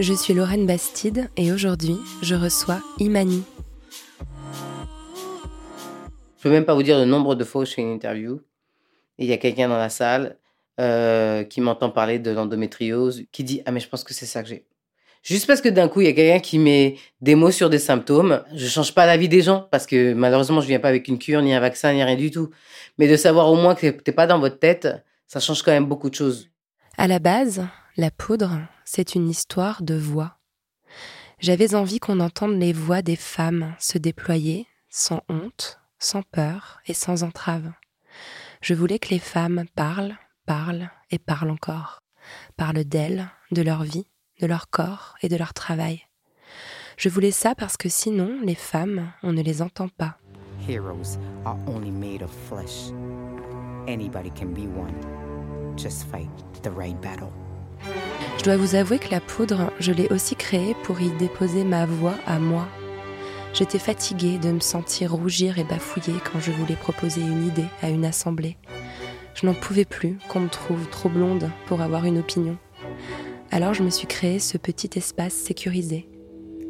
Je suis Lorraine Bastide et aujourd'hui, je reçois Imani. Je peux même pas vous dire le nombre de fois où je fais une interview et il y a quelqu'un dans la salle euh, qui m'entend parler de l'endométriose, qui dit ah mais je pense que c'est ça que j'ai. Juste parce que d'un coup il y a quelqu'un qui met des mots sur des symptômes, je change pas la vie des gens parce que malheureusement je viens pas avec une cure ni un vaccin ni rien du tout. Mais de savoir au moins que t'es pas dans votre tête, ça change quand même beaucoup de choses. À la base, la poudre, c'est une histoire de voix. J'avais envie qu'on entende les voix des femmes se déployer sans honte, sans peur et sans entrave. Je voulais que les femmes parlent, parlent et parlent encore. Parlent d'elles, de leur vie, de leur corps et de leur travail. Je voulais ça parce que sinon, les femmes, on ne les entend pas. Heroes are only made of flesh. Anybody can be one. Just fight the right battle. Dois vous avouer que la poudre, je l'ai aussi créée pour y déposer ma voix à moi. J'étais fatiguée de me sentir rougir et bafouiller quand je voulais proposer une idée à une assemblée. Je n'en pouvais plus qu'on me trouve trop blonde pour avoir une opinion. Alors je me suis créé ce petit espace sécurisé.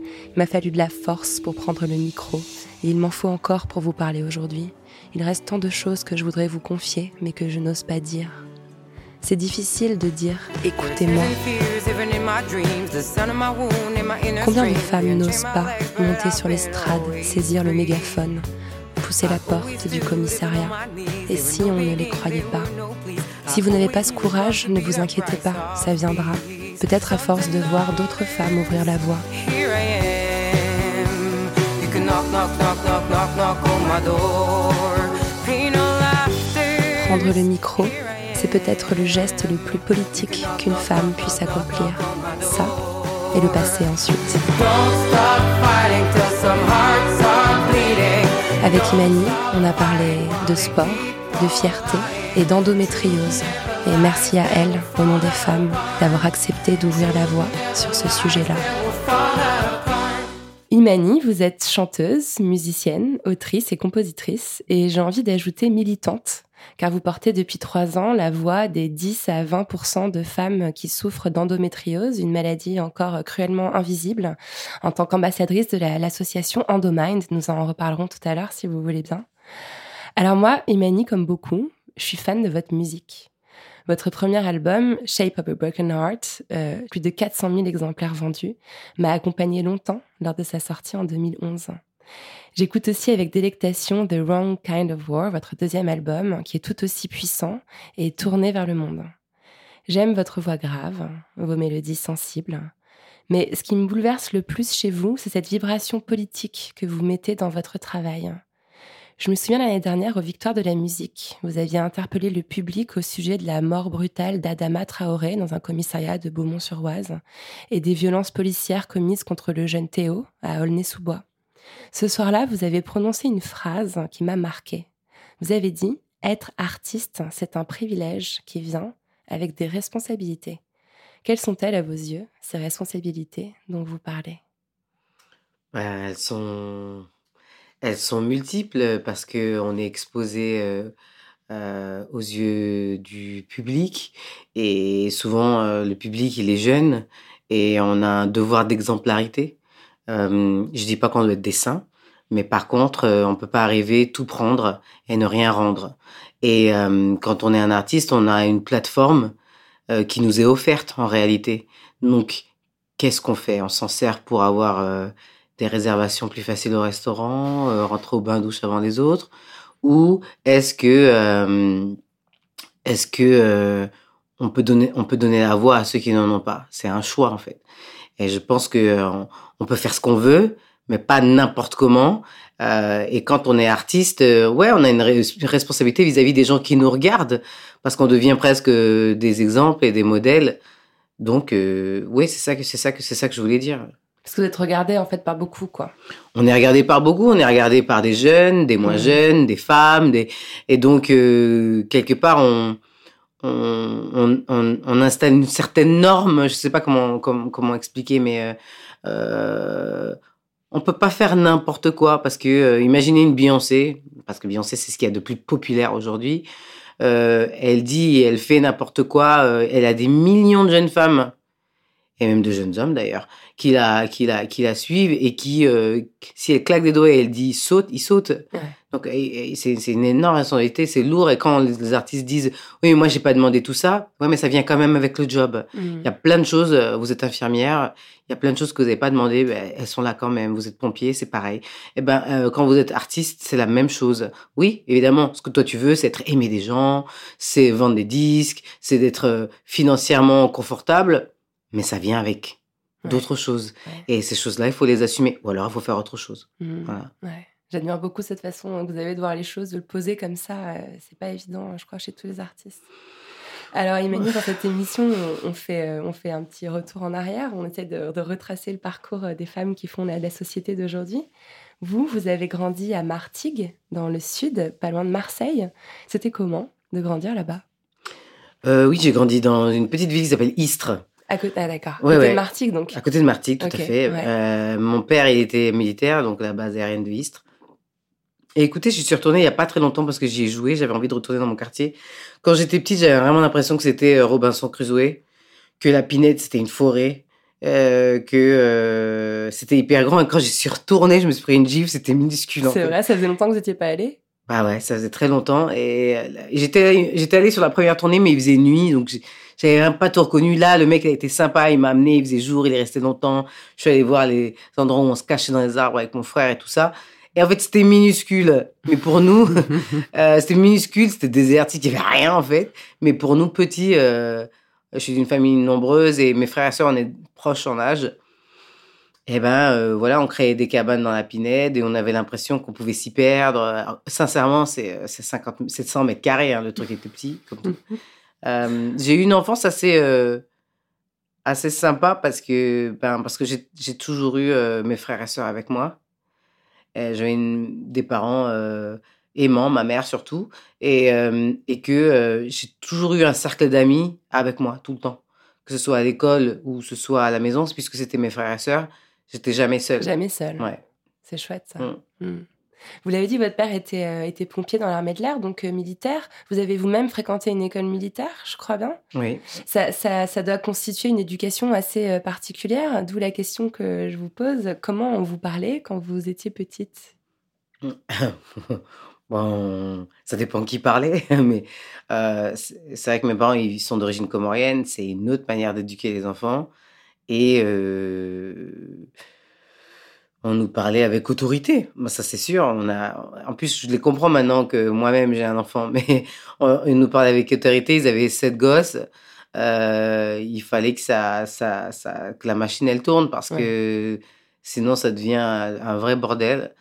Il m'a fallu de la force pour prendre le micro, et il m'en faut encore pour vous parler aujourd'hui. Il reste tant de choses que je voudrais vous confier, mais que je n'ose pas dire. C'est difficile de dire écoutez-moi. Combien de femmes n'osent pas monter sur l'estrade, saisir le mégaphone, pousser la porte du commissariat? Et si on ne les croyait pas? Si vous n'avez pas ce courage, ne vous inquiétez pas, ça viendra. Peut-être à force de voir d'autres femmes ouvrir la voie. Prendre le micro, c'est peut-être le geste le plus politique qu'une femme puisse accomplir. Ça, et le passer ensuite. Avec Imani, on a parlé de sport, de fierté et d'endométriose. Et merci à elle, au nom des femmes, d'avoir accepté d'ouvrir la voie sur ce sujet-là. Imani, vous êtes chanteuse, musicienne, autrice et compositrice, et j'ai envie d'ajouter militante, car vous portez depuis trois ans la voix des 10 à 20% de femmes qui souffrent d'endométriose, une maladie encore cruellement invisible, en tant qu'ambassadrice de la- l'association Endomind. Nous en reparlerons tout à l'heure si vous voulez bien. Alors moi, Imani, comme beaucoup, je suis fan de votre musique. Votre premier album, Shape of a Broken Heart, euh, plus de 400 000 exemplaires vendus, m'a accompagné longtemps lors de sa sortie en 2011. J'écoute aussi avec délectation The Wrong Kind of War, votre deuxième album, qui est tout aussi puissant et tourné vers le monde. J'aime votre voix grave, vos mélodies sensibles. Mais ce qui me bouleverse le plus chez vous, c'est cette vibration politique que vous mettez dans votre travail. Je me souviens l'année dernière aux Victoires de la musique. Vous aviez interpellé le public au sujet de la mort brutale d'Adama Traoré dans un commissariat de Beaumont-sur-Oise et des violences policières commises contre le jeune Théo à Aulnay-sous-Bois. Ce soir-là, vous avez prononcé une phrase qui m'a marquée. Vous avez dit Être artiste, c'est un privilège qui vient avec des responsabilités. Quelles sont-elles à vos yeux, ces responsabilités dont vous parlez? Ouais, elles sont multiples parce que on est exposé euh, euh, aux yeux du public et souvent euh, le public il est jeune et on a un devoir d'exemplarité. Euh, je dis pas qu'on doit être des saints, mais par contre euh, on peut pas arriver tout prendre et ne rien rendre. Et euh, quand on est un artiste, on a une plateforme euh, qui nous est offerte en réalité. Donc qu'est-ce qu'on fait? On s'en sert pour avoir euh, des réservations plus faciles au restaurant, rentrer au bain douche avant les autres, ou est-ce que est-ce que on peut donner on peut donner la voix à ceux qui n'en ont pas? C'est un choix en fait. Et je pense que euh, on peut faire ce qu'on veut, mais pas n'importe comment. Euh, et quand on est artiste, euh, ouais, on a une res- responsabilité vis-à-vis des gens qui nous regardent, parce qu'on devient presque des exemples et des modèles. Donc, euh, oui, c'est ça que c'est ça que c'est ça que je voulais dire. Parce que vous êtes regardé en fait par beaucoup, quoi. On est regardé par beaucoup, on est regardé par des jeunes, des moins Mhm. jeunes, des femmes, des et donc quelque part on on, on, on, on installe une certaine norme. Je sais pas comment comment, comment expliquer, mais euh, euh, on peut pas faire n'importe quoi parce que euh, imaginez une Beyoncé, parce que Beyoncé c'est ce qu'il y a de plus populaire aujourd'hui. Euh, elle dit elle fait n'importe quoi. euh, elle a des millions de jeunes femmes et même de jeunes hommes d'ailleurs qui la qui la qui la suivent et qui euh, si elle claque des doigts et elle dit saute ils sautent. Ouais. donc c'est c'est une énorme responsabilité c'est lourd. Et quand les, artistes disent oui mais moi j'ai pas demandé tout ça ouais mais ça vient quand même avec le job. Mm. il y a plein de choses euh, vous êtes infirmière il y a plein de choses que vous n'avez pas demandé ben, elles sont là quand même. Vous êtes pompier c'est pareil. Et ben euh, quand vous êtes artiste c'est la même chose. Oui évidemment ce que toi tu veux c'est être aimé des gens c'est vendre des disques c'est d'être euh, financièrement confortable mais ça vient avec Ouais. d'autres choses. Ouais. Et ces choses-là, il faut les assumer. Ou alors, il faut faire autre chose. Mm. Voilà. Ouais. J'admire beaucoup cette façon que vous avez de voir les choses, de le poser comme ça. euh, C'est pas évident, je crois, chez tous les artistes. Alors, Emmanuel, dans cette émission, on- fait, euh, on fait un petit retour en arrière. On essaie de, de retracer le parcours euh, des femmes qui font la, la société d'aujourd'hui. Vous, vous avez grandi à Martigues, dans le sud, pas loin de Marseille. C'était comment de grandir là-bas? Euh, oui, j'ai grandi dans une petite ville qui s'appelle Istres, À côté, ah, d'accord. Ouais, Côté ouais. de Martigues, donc. à côté de Martigues, tout à fait. ouais. Euh, mon père, il était militaire, donc la base aérienne de Istres. Et écoutez, je suis retournée il y a pas très longtemps parce que j'y ai joué. J'avais envie de retourner dans mon quartier. Quand j'étais petite, j'avais vraiment l'impression que c'était euh, Robinson Crusoe, que la Pinette c'était une forêt, euh, que euh, c'était hyper grand. Et quand j'y suis retournée, je me suis pris une gifle. C'était minuscule. C'est vrai, ça faisait longtemps que vous n'étiez pas allé Bah ouais, ça faisait très longtemps. Et j'étais, j'étais allée sur la première tournée, mais il faisait nuit, donc j'avais même pas tout reconnu. Là, le mec, il a été sympa, il m'a amené, il faisait jour, il est resté longtemps. Je suis allée voir les endroits où on se cachait dans les arbres avec mon frère et tout ça. Et en fait, c'était minuscule. Mais pour nous, euh, c'était minuscule, c'était désertique, il y avait rien en fait. Mais pour nous, petits, euh, je suis d'une famille nombreuse et mes frères et sœurs, on est proches en âge. Et ben euh, voilà, on créait des cabanes dans la Pinède et on avait l'impression qu'on pouvait s'y perdre. Alors, sincèrement, c'est euh, c'est 50, c'est 100 mètres carrés, hein, le truc était petit. Comme tout. Euh, j'ai eu une enfance assez euh, assez sympa parce que ben parce que j'ai toujours eu euh, mes frères et sœurs avec moi. J'avais des parents aimants, ma mère surtout, et et que j'ai toujours eu un cercle d'amis avec moi tout le temps, que ce soit à l'école ou ce soit à la maison, puisque c'était mes frères et sœurs. J'étais jamais seule. Jamais seul. Ouais. C'est chouette ça. Mm. Mm. Vous l'avez dit, votre père était, euh, était pompier dans l'armée de l'air, donc euh, militaire. Vous avez vous-même fréquenté une école militaire, je crois bien. Oui. Ça, ça, ça doit constituer une éducation assez euh, particulière, d'où la question que je vous pose. Comment on vous parlait quand vous étiez petite? Bon, ça dépend qui parlait, mais c'est vrai que mes parents ils sont d'origine comorienne, c'est une autre manière d'éduquer les enfants et on nous parlait avec autorité. Moi, ça c'est sûr. On a, en plus, je les comprends maintenant que moi-même j'ai un enfant, mais on- ils nous parlaient avec autorité. Ils avaient sept gosses. Euh, il fallait que ça, ça, ça, que la machine elle tourne parce que sinon ça devient un, un vrai bordel.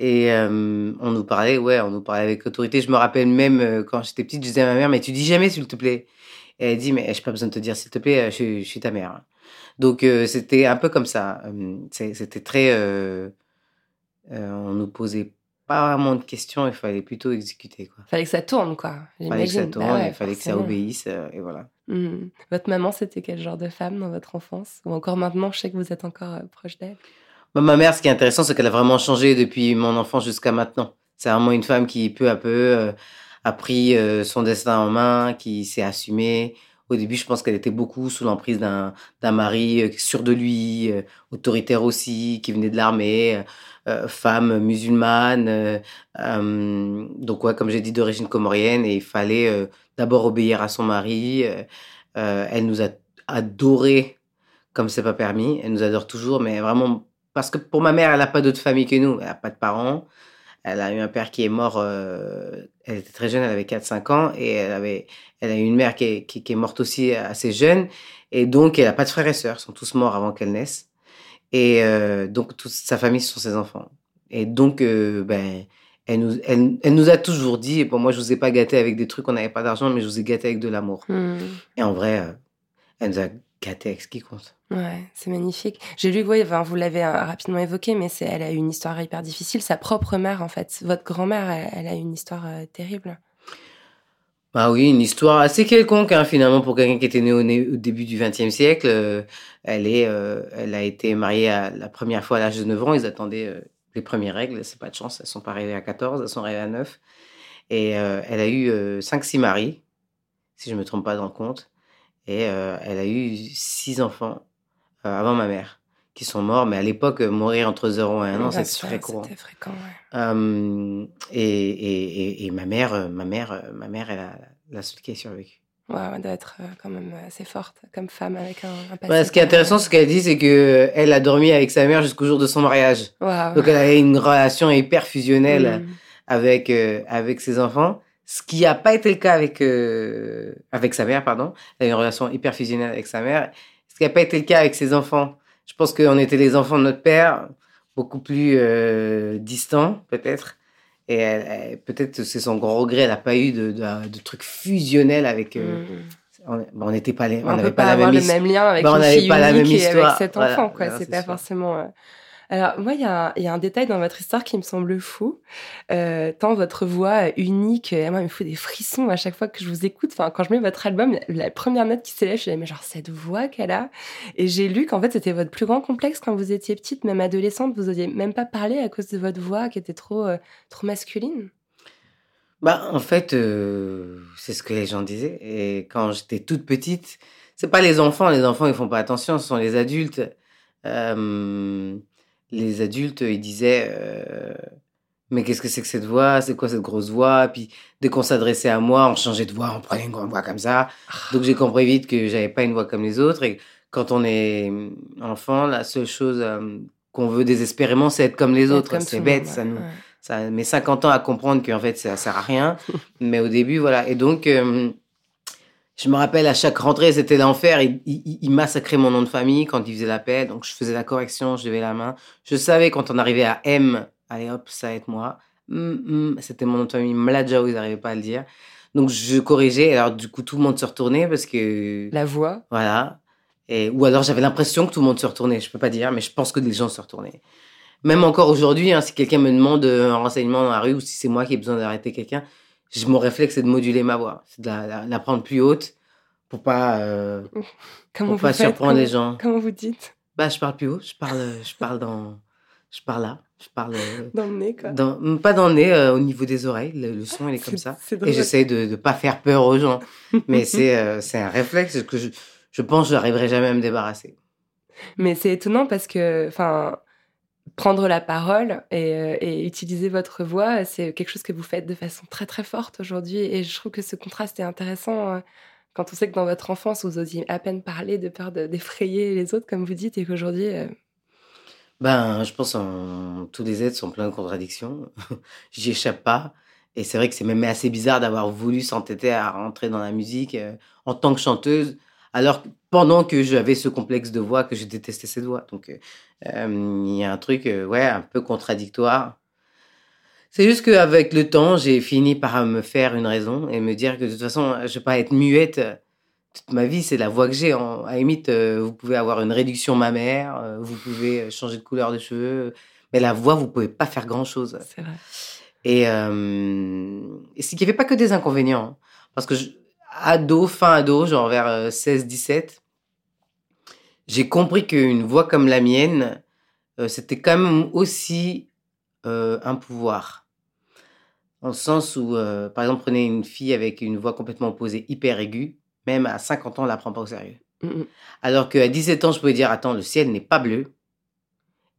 Et euh, on nous parlait, ouais, on nous parlait avec autorité. Je me rappelle même euh, quand j'étais petite, je disais à ma mère, mais tu dis jamais s'il te plaît. Et elle dit, mais j'ai pas besoin de te dire s'il te plaît, je, suis- je suis ta mère. Donc euh, c'était un peu comme ça. C'était très, euh, euh, on nous posait pas vraiment de questions, il fallait plutôt exécuter quoi. Fallait que ça tourne, quoi. Il fallait que ça tourne, Bah ouais, il fallait que ça obéisse, et voilà. Mm. Votre maman, c'était quel genre de femme dans votre enfance? Ou encore maintenant, je sais que vous êtes encore euh, proche d'elle? Bah, ma mère, ce qui est intéressant, c'est qu'elle a vraiment changé depuis mon enfance jusqu'à maintenant. C'est vraiment une femme qui, peu à peu, euh, a pris euh, son destin en main, qui s'est assumée. Au début, je pense qu'elle était beaucoup sous l'emprise d'un mari euh, sûr de lui, euh, autoritaire aussi, qui venait de l'armée, euh, femme musulmane. donc, ouais, comme j'ai dit, d'origine comorienne, et il fallait d'abord obéir à son mari. elle nous a adorés comme c'est pas permis. Elle nous adore toujours, mais vraiment parce que pour ma mère, elle n'a pas d'autre famille que nous. Elle n'a pas de parents. Elle a eu un père qui est mort, euh, elle était très jeune, elle avait 4-5 ans, et elle, avait, elle a eu une mère qui est, qui, qui est morte aussi assez jeune, et donc elle n'a pas de frères et sœurs, ils sont tous morts avant qu'elle naisse. Et euh, donc toute sa famille, ce sont ses enfants. Et donc, euh, ben, elle nous, elle, elle nous a toujours dit, bon, moi je vous ai pas gâté avec des trucs, on n'avait pas d'argent, mais je vous ai gâté avec de l'amour. Hmm. Et en vrai, euh, elle nous a qui compte. Ouais, c'est magnifique. J'ai lu, oui, enfin, vous l'avez euh, rapidement évoqué, mais c'est, elle a eu une histoire hyper difficile. Sa propre mère, en fait, votre grand-mère, elle, elle a eu une histoire euh, terrible. Bah oui, une histoire assez quelconque hein, finalement pour quelqu'un qui était né au, début du XXe siècle. Euh, elle est, euh, elle a été mariée à, la première fois à l'âge de 9 ans. Ils attendaient les premières règles. C'est pas de chance. Elles sont pas arrivées à 14, elles sont arrivées à 9. Et elle a eu euh, 5-6 maris, si je me trompe pas dans le compte. Et euh, elle a eu 6 enfants euh, avant ma mère, qui sont morts. Mais à l'époque, euh, mourir entre 0 et 1 an, Bien c'était sûr, très courant. C'était fréquent, ouais. Euh, et, et, et, et ma mère, ma mère, ma mère, elle a la seule qui a survécu. Ouais, ouais, doit être euh, quand même assez forte comme femme avec un, un passé. Ouais, ce qui est intéressant, ce qu'elle dit, c'est que elle a dormi avec sa mère jusqu'au jour de son mariage. Donc elle avait une relation hyper fusionnelle Mm. avec euh, avec ses enfants, ce qui n'a pas été le cas avec euh, avec sa mère, pardon. Elle a une relation hyper fusionnelle avec sa mère, ce qui n'a pas été le cas avec ses enfants. Je pense qu'on était les enfants de notre père, beaucoup plus euh, distants peut-être. Et peut-être c'est son gros regret, elle n'a pas eu de, de, de trucs fusionnels avec. euh, on bon, on n'était pas les, on on n'avait pas, pas la même le histoire. même lien avec Bah, on une n'avait fille pas la même et avec histoire. cet Voilà. enfant, quoi. Non, c'est pas forcément. Alors, moi, il y, a un- détail dans votre histoire qui me semble fou. Euh, tant votre voix unique, euh, moi, me faut des frissons à chaque fois que je vous écoute. Enfin, quand je mets votre album, la, première note qui s'élève, je dis, mais genre, cette voix qu'elle a. Et j'ai lu qu'en fait, c'était votre plus grand complexe quand vous étiez petite, même adolescente. Vous n'osiez même pas parler à cause de votre voix qui était trop, euh, trop masculine. Bah, en fait, euh, c'est ce que les gens disaient. Et quand j'étais toute petite, c'est pas les enfants. Les enfants, ils font pas attention. Ce sont les adultes. Les adultes, ils disaient, euh, mais qu'est-ce que c'est que cette voix? C'est quoi cette grosse voix? Puis dès qu'on s'adressait à moi, on changeait de voix, on prenait une grande voix comme ça. Donc j'ai compris vite que j'avais pas une voix comme les autres. Et quand on est enfant, la seule chose euh, qu'on veut désespérément, c'est être comme les autres. C'est bête, ça nous, ouais. ça met 50 ans à comprendre qu'en fait ça sert à rien mais au début voilà et donc euh, je me rappelle à chaque rentrée c'était l'enfer il, il, il massacrait mon nom de famille quand il faisait la paix donc je faisais la correction je levais la main je savais quand on arrivait à M allez hop ça va être moi hum, c'était mon nom de famille Mladjao ils n'arrivaient pas à le dire donc je corrigeais alors du coup tout le monde se retournait parce que La voix. voilà. Et, ou alors j'avais l'impression que tout le monde se retournait. Je peux pas dire, mais je pense que les gens se retournaient. Même encore aujourd'hui, hein, si quelqu'un me demande euh, un renseignement dans la rue ou si c'est moi qui ai besoin d'arrêter quelqu'un, mon réflexe c'est de moduler ma voix, c'est de la, la- la prendre plus haute pour pas euh, Comment pour vous pas faites? surprendre comment, les gens. Comment vous dites? Bah je parle plus haut, je parle euh, je parle dans je parle là, je parle euh, Dans le nez, quoi. dans, pas dans le nez, euh, au niveau des oreilles. Le, le son il est comme ça. Et j'essaie de ne pas faire peur aux gens. Mais c'est c'est un réflexe que je, je pense que je n'arriverai jamais à me débarrasser. Mais c'est étonnant parce que, enfin, prendre la parole et, euh, et utiliser votre voix, c'est quelque chose que vous faites de façon très très forte aujourd'hui. Et je trouve que ce contraste est intéressant euh, quand on sait que dans votre enfance, vous osiez à peine parler de peur de- d'effrayer les autres, comme vous dites, et qu'aujourd'hui, euh, Ben, je pense que tous les êtres sont pleins de contradictions. J'y échappe pas. Et c'est vrai que c'est même assez bizarre d'avoir voulu s'entêter à rentrer dans la musique euh, en tant que chanteuse, alors pendant que j'avais ce complexe de voix, que je détestais cette voix. Donc, euh, euh, il y a un truc, euh, ouais, un peu contradictoire. C'est juste qu'avec le temps, j'ai fini par me faire une raison et me dire que de toute façon, je vais pas être muette toute ma vie. C'est la voix que j'ai. En- À la limite, euh, vous pouvez avoir une réduction mammaire, euh, vous pouvez changer de couleur de cheveux, mais la voix, vous pouvez pas faire grand chose. c'est vrai. Et, euh, et c'est qu'il n'y avait pas que des inconvénients. hein. Parce que je- ado, fin ado, genre vers euh, 16-17, j'ai compris qu'une voix comme la mienne, euh, c'était quand même aussi euh, un pouvoir. Le sens où, euh, par exemple, prenez une fille avec une voix complètement opposée, hyper aiguë, même à 50 ans, on la prend pas au sérieux. Mm, mm. Alors qu'à 17 ans, je pouvais dire, attends, le ciel n'est pas bleu.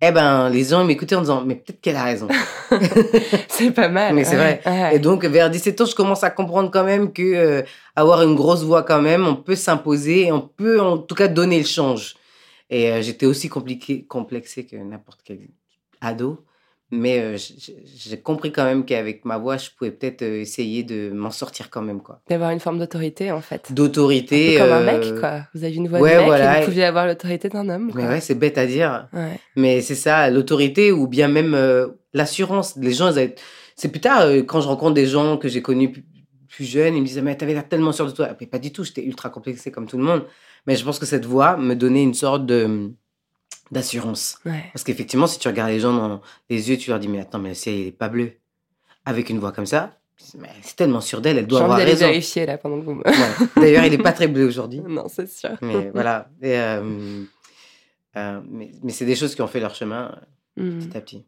Eh ben, les gens m'écoutaient en disant, mais peut-être qu'elle a raison. c'est pas mal. Mais c'est ouais, vrai. ouais. Et donc, vers 17 ans, je commence à comprendre quand même que euh, avoir une grosse voix quand même, on peut s'imposer, et on peut en tout cas donner le change. Et euh, j'étais aussi compliqué, complexé que n'importe quel ado. Mais euh, j'ai compris quand même qu'avec ma voix, je pouvais peut-être euh, essayer de m'en sortir quand même, quoi. D'avoir une forme d'autorité, en fait. D'autorité. Comme un euh, mec, quoi. Vous avez une voix ouais, de mec voilà. et vous pouviez avoir l'autorité d'un homme, Mais quoi. ouais, c'est bête à dire. Ouais. Mais c'est ça, l'autorité ou bien même euh, l'assurance. Les gens, avaient- c'est plus tard, euh, quand je rencontre des gens que j'ai connus plus, plus jeunes, ils me disaient, mais t'avais l'air tellement sûr de toi. Mais pas du tout, j'étais ultra complexé comme tout le monde. Mais je pense que cette voix me donnait une sorte de d'assurance. Ouais. Parce qu'effectivement, si tu regardes les gens dans les yeux, tu leur dis, mais attends, mais le ciel, il est pas bleu. Avec une voix comme ça, c'est tellement sûr d'elle, elle J'ai doit avoir raison. vérifier, là, pendant que vous me... Ouais. D'ailleurs, il est pas très bleu aujourd'hui. non, c'est sûr. Mais voilà. Et, euh, euh, mais mais c'est des choses qui ont fait leur chemin euh, Mm. petit à petit.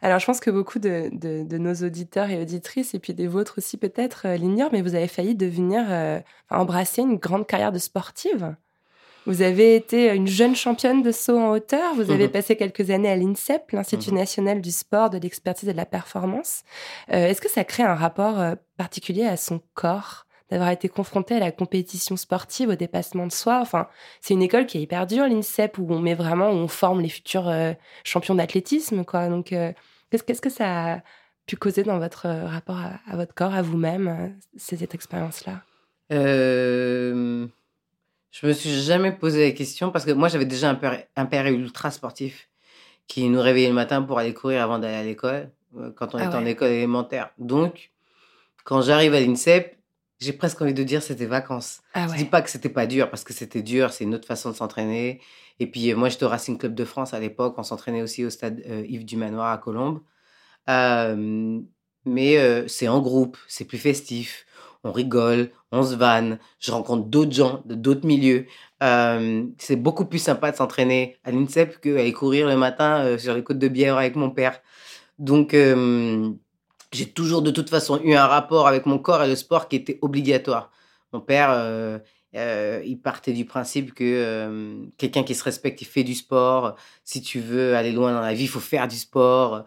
Alors, je pense que beaucoup de, de- de nos auditeurs et auditrices, et puis des vôtres aussi peut-être, l'ignorent, mais vous avez failli devenir, euh, embrasser une grande carrière de sportive. Vous avez été une jeune championne de saut en hauteur. Vous avez Mhm. passé quelques années à l'INSEP, l'Institut Mhm. national du sport, de l'expertise et de la performance. Euh, Est-ce que ça crée un rapport euh, particulier à son corps d'avoir été confronté à la compétition sportive, au dépassement de soi? Enfin, c'est une école qui est hyper dure, l'INSEP, où on met vraiment, où on forme les futurs euh, champions d'athlétisme, quoi. Donc, euh, qu'est-ce que ça a pu causer dans votre euh, rapport à, à votre corps, à vous-même, euh, cette expérience-là? Euh, je me suis jamais posé la question parce que moi j'avais déjà un père, un père ultra sportif qui nous réveillait le matin pour aller courir avant d'aller à l'école euh, quand on Ah était en ouais. école élémentaire. Donc quand j'arrive à l'INSEP, j'ai presque envie de dire c'était vacances. Ah Je dis pas que c'était pas dur parce que c'était dur, c'est une autre façon de s'entraîner. Et puis euh, moi j'étais au Racing Club de France à l'époque, on s'entraînait aussi au stade euh, Yves du Manoir à Colombes. Euh, mais euh, c'est en groupe, c'est plus festif, on rigole, on se vanne, je rencontre d'autres gens de d'autres milieux. Euh, c'est beaucoup plus sympa de s'entraîner à l'INSEP qu'aller courir le matin euh, sur les côtes de Bière avec mon père. Donc euh, j'ai toujours de toute façon eu un rapport avec mon corps et le sport qui était obligatoire. Mon père, il partait du principe que quelqu'un qui se respecte, il fait du sport. Si tu veux aller loin dans la vie, il faut faire du sport.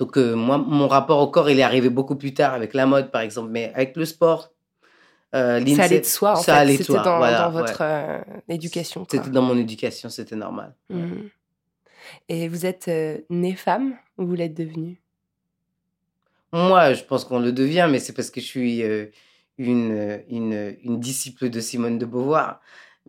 Donc euh, moi, mon rapport au corps, il est arrivé beaucoup plus tard avec la mode, par exemple, mais avec le sport. euh, Ça allait de soi, en ça fait. allait C'était dans, voilà, dans votre ouais. euh, éducation. quoi. C'était dans mon éducation, c'était normal. Mhm. Et vous êtes euh, née femme ou vous l'êtes devenue? Moi, je pense qu'on le devient, mais c'est parce que je suis une, une, une disciple de Simone de Beauvoir.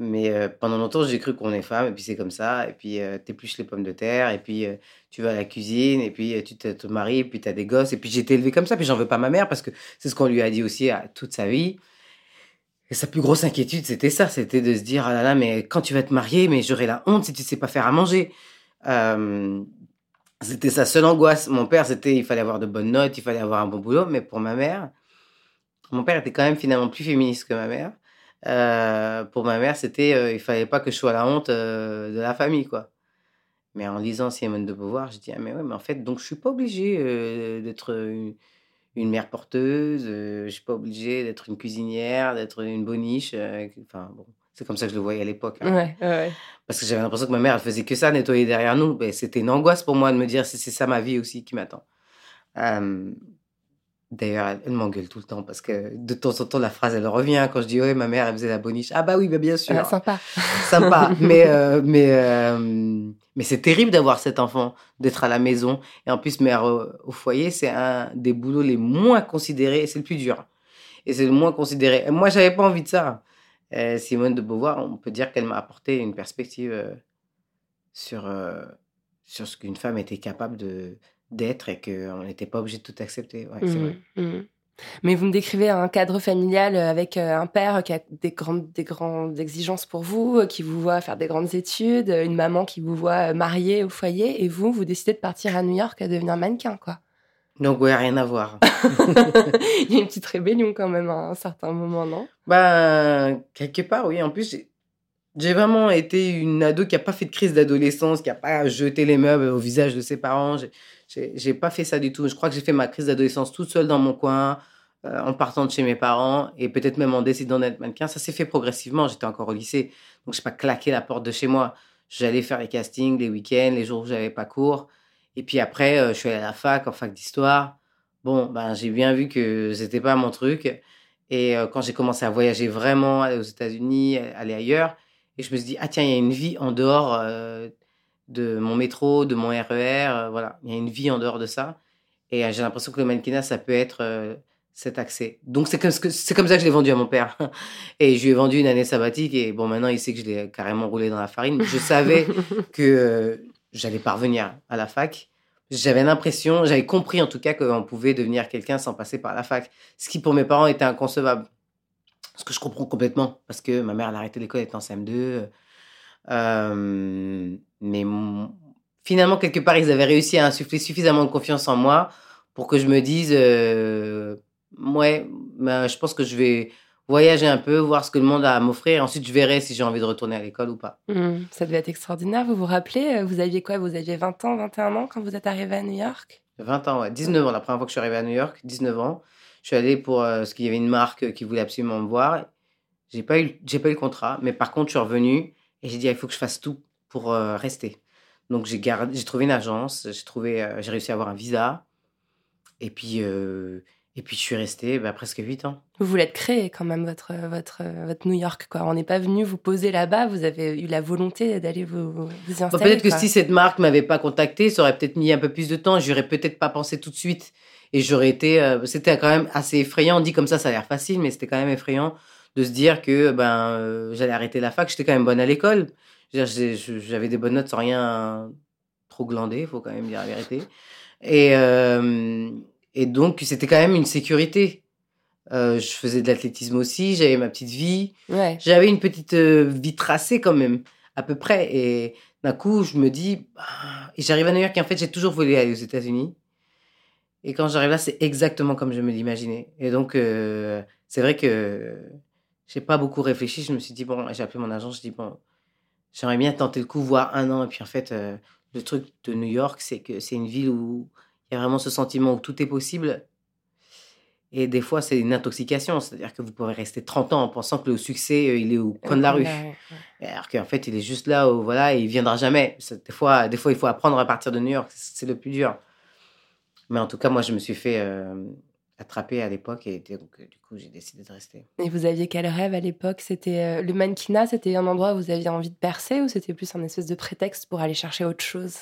Mais euh, pendant longtemps, j'ai cru qu'on est femme, et puis c'est comme ça. Et puis, euh, t'épluches les pommes de terre, et puis euh, tu vas à la cuisine, et puis euh, tu te, maries, et puis t'as des gosses. Et puis j'ai été élevée comme ça, puis j'en veux pas ma mère, parce que c'est ce qu'on lui a dit aussi toute sa vie. Et sa plus grosse inquiétude, c'était ça, c'était de se dire, ah là là, mais quand tu vas te marier, mais j'aurai la honte si tu sais pas faire à manger. C'était sa seule angoisse. Mon père, c'était, il fallait avoir de bonnes notes, il fallait avoir un bon boulot, mais pour ma mère, mon père était quand même finalement plus féministe que ma mère. Euh, pour ma mère, c'était, euh, il fallait pas que je sois la honte euh, de la famille, quoi. Mais en lisant Simone de Beauvoir, je dis, ah, mais ouais, mais en fait, donc je suis pas obligée euh, d'être une, une mère porteuse, je suis pas obligée d'être une cuisinière, d'être une boniche. Enfin, bon, c'est comme ça que je le voyais à l'époque. hein. Ouais, ouais. Parce que j'avais l'impression que ma mère, elle faisait que ça, nettoyer derrière nous. Ben, c'était une angoisse pour moi de me dire c'est ça ma vie aussi qui m'attend. Euh, D'ailleurs, elle, elle m'engueule tout le temps parce que de temps en temps, la phrase, elle revient quand je dis, ouais, ma mère, elle faisait la boniche. Ah bah oui, bah bien sûr. Ah, sympa. Sympa. mais euh, mais, euh, mais c'est terrible d'avoir cet enfant, d'être à la maison. Et en plus, mère au, au foyer, c'est un des boulots les moins considérés et c'est le plus dur. Et c'est le moins considéré. Et moi, j'avais pas envie de ça. Euh, Simone de Beauvoir, on peut dire qu'elle m'a apporté une perspective euh, sur, euh, sur ce qu'une femme était capable de d'être et qu'on n'était pas obligé de tout accepter. Ouais, vrai. mhm. Mais vous me décrivez un cadre familial avec euh, un père qui a des grandes, des grandes exigences pour vous, euh, qui vous voit faire des grandes études, euh, une maman qui vous voit euh, mariée au foyer, et vous, vous décidez de partir à New York à devenir mannequin, quoi. Donc, ouais, rien à voir. Il y a une petite rébellion quand même à un certain moment, non? Ben, quelque part, oui. En plus, j'ai- vraiment été une ado qui a pas fait de crise d'adolescence, qui a pas jeté les meubles au visage de ses parents. J'ai- pas fait ça du tout. Je crois que j'ai fait ma crise d'adolescence toute seule dans mon coin, euh, en partant de chez mes parents, et peut-être même en décidant d'être mannequin. Ça s'est fait progressivement. J'étais encore au lycée, donc j'ai pas claqué la porte de chez moi. J'allais faire les castings, les week-ends, les jours où j'avais pas cours. Et puis après, euh, je suis allée à la fac, en fac d'histoire. Bon, ben, j'ai bien vu que c'était pas mon truc. Et euh, quand j'ai commencé à voyager vraiment, aller aux États-Unis, aller ailleurs, Et je me suis dit, ah tiens, il y a une vie en dehors de mon métro, de mon RER. euh, voilà, il y a une vie en dehors de ça. Et euh, j'ai l'impression que le mannequinat, ça peut être euh, cet accès. Donc c'est comme, c'est ça que je l'ai vendu à mon père. Et je lui ai vendu une année sabbatique. Et bon, maintenant, il sait que je l'ai carrément roulé dans la farine. Je savais que euh, j'allais parvenir à la fac. J'avais l'impression, j'avais compris en tout cas qu'on pouvait devenir quelqu'un sans passer par la fac. Ce qui pour mes parents était inconcevable. Ce que je comprends complètement, parce que ma mère elle a arrêté l'école, elle était en CM2. Euh, mais finalement, quelque part, ils avaient réussi à insuffler suffisamment de confiance en moi pour que je me dise, euh, ouais, bah, je pense que je vais voyager un peu, voir ce que le monde a à m'offrir. Ensuite, je verrai si j'ai envie de retourner à l'école ou pas. Hmm, ça devait être extraordinaire. Vous vous rappelez, euh, vous aviez quoi? Vous aviez 20 ans, 21 ans quand vous êtes arrivé à New York? 20 ans, ouais. 19 ans, la première fois que je suis arrivé à New York, 19 ans. Je suis allé pour euh, ce qu'il y avait une marque qui voulait absolument me voir. J'ai pas eu, j'ai pas eu le contrat, mais par contre, je suis revenu et j'ai dit, ah, il faut que je fasse tout pour euh, rester. Donc, j'ai j'ai trouvé une agence, j'ai trouvé, euh, j'ai réussi à avoir un visa. Et puis, euh, et puis, je suis resté bah, presque 8 ans. Vous voulez être créé quand même votre, votre, votre New York. Quoi. On n'est pas venu vous poser là-bas, vous avez eu la volonté d'aller vous, vous installer. peut-être que si cette marque m'avait pas contacté, ça aurait peut-être mis un peu plus de temps. J'aurais peut-être pas pensé tout de suite. Et j'aurais été. c'était quand même assez effrayant. Dit comme ça, ça a l'air facile, mais c'était quand même effrayant de se dire que ben j'allais arrêter la fac. J'étais quand même bonne à l'école. J'avais des bonnes notes sans rien trop glander, faut quand même dire la vérité. Et, euh, et donc, c'était quand même une sécurité. Euh, je faisais de l'athlétisme aussi, j'avais ma petite vie. Ouais. J'avais une petite euh, vie tracée quand même, à peu près. Et d'un coup, je me dis, bah, et j'arrive à New York et en fait, j'ai toujours voulu aller aux États-Unis. Et quand j'arrive là, c'est exactement comme je me l'imaginais. Et donc, c'est vrai que j'ai pas beaucoup réfléchi. Je me suis dit, bon, j'ai appelé mon agent, je dis, bon, j'aimerais bien tenter le coup, voir un an. Et puis en fait, euh, le truc de New York, c'est que c'est une ville où il y a vraiment ce sentiment où tout est possible. Et des fois, c'est une intoxication. C'est-à-dire que vous pouvez rester 30 ans en pensant que le succès, euh, il est au coin de la rue. Alors qu'en fait, il est juste là, où, voilà, et il viendra jamais. Des fois, des fois, il faut apprendre à partir de New York. C'est le plus dur. Mais en tout cas, moi, je me suis fait euh, attraper à l'époque et donc, euh, du coup, j'ai décidé de rester. Et vous aviez quel rêve à l'époque? C'était euh, le mannequinat, c'était un endroit où vous aviez envie de percer ou c'était plus un espèce de prétexte pour aller chercher autre chose?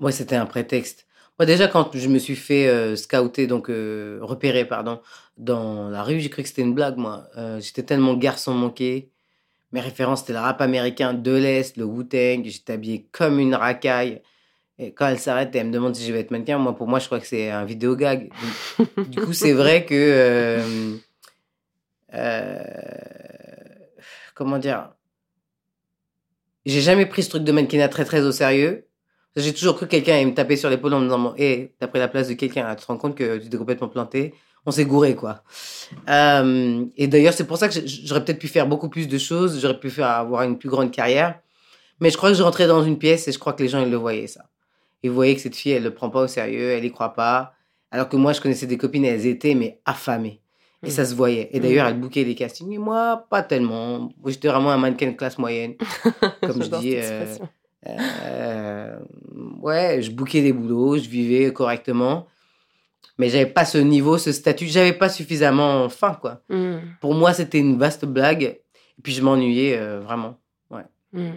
Moi, c'était un prétexte. Moi, déjà, quand je me suis fait euh, scouter, donc euh, repérer, pardon, dans la rue, j'ai cru que c'était une blague, moi. Euh, J'étais tellement garçon manqué. Mes références, c'était le rap américain de l'Est, le Wu-Tang. J'étais habillé comme une racaille. Et quand elle s'arrête et elle me demande si je vais être mannequin, moi, pour moi, je crois que c'est un vidéo gag. Du coup, c'est vrai que. euh, euh, comment dire? J'ai jamais pris ce truc de mannequinat très, très au sérieux. J'ai toujours cru que quelqu'un allait me taper sur l'épaule en me disant Hé, t'as pris la place de quelqu'un, là, tu te rends compte que tu t'es complètement planté. On s'est gouré, quoi. Euh, et d'ailleurs, c'est pour ça que j'aurais peut-être pu faire beaucoup plus de choses, j'aurais pu faire avoir une plus grande carrière. Mais je crois que je rentrais dans une pièce et je crois que les gens, ils le voyaient, ça. Ils voyaient que cette fille, elle le prend pas au sérieux, elle y croit pas. Alors que moi, je connaissais des copines, elles étaient, mais affamées. Et Mm. ça se voyait. Et d'ailleurs, elle bouquait les castings. Et moi, pas tellement. Moi, j'étais vraiment un mannequin de classe moyenne. Comme je dis, euh. Euh, ouais, je bouquais des boulots, je vivais correctement. Mais j'avais pas ce niveau, ce statut. J'avais pas suffisamment faim, quoi. Hmm, Pour moi, c'était une vaste blague. Et puis, je m'ennuyais euh, vraiment. hmm.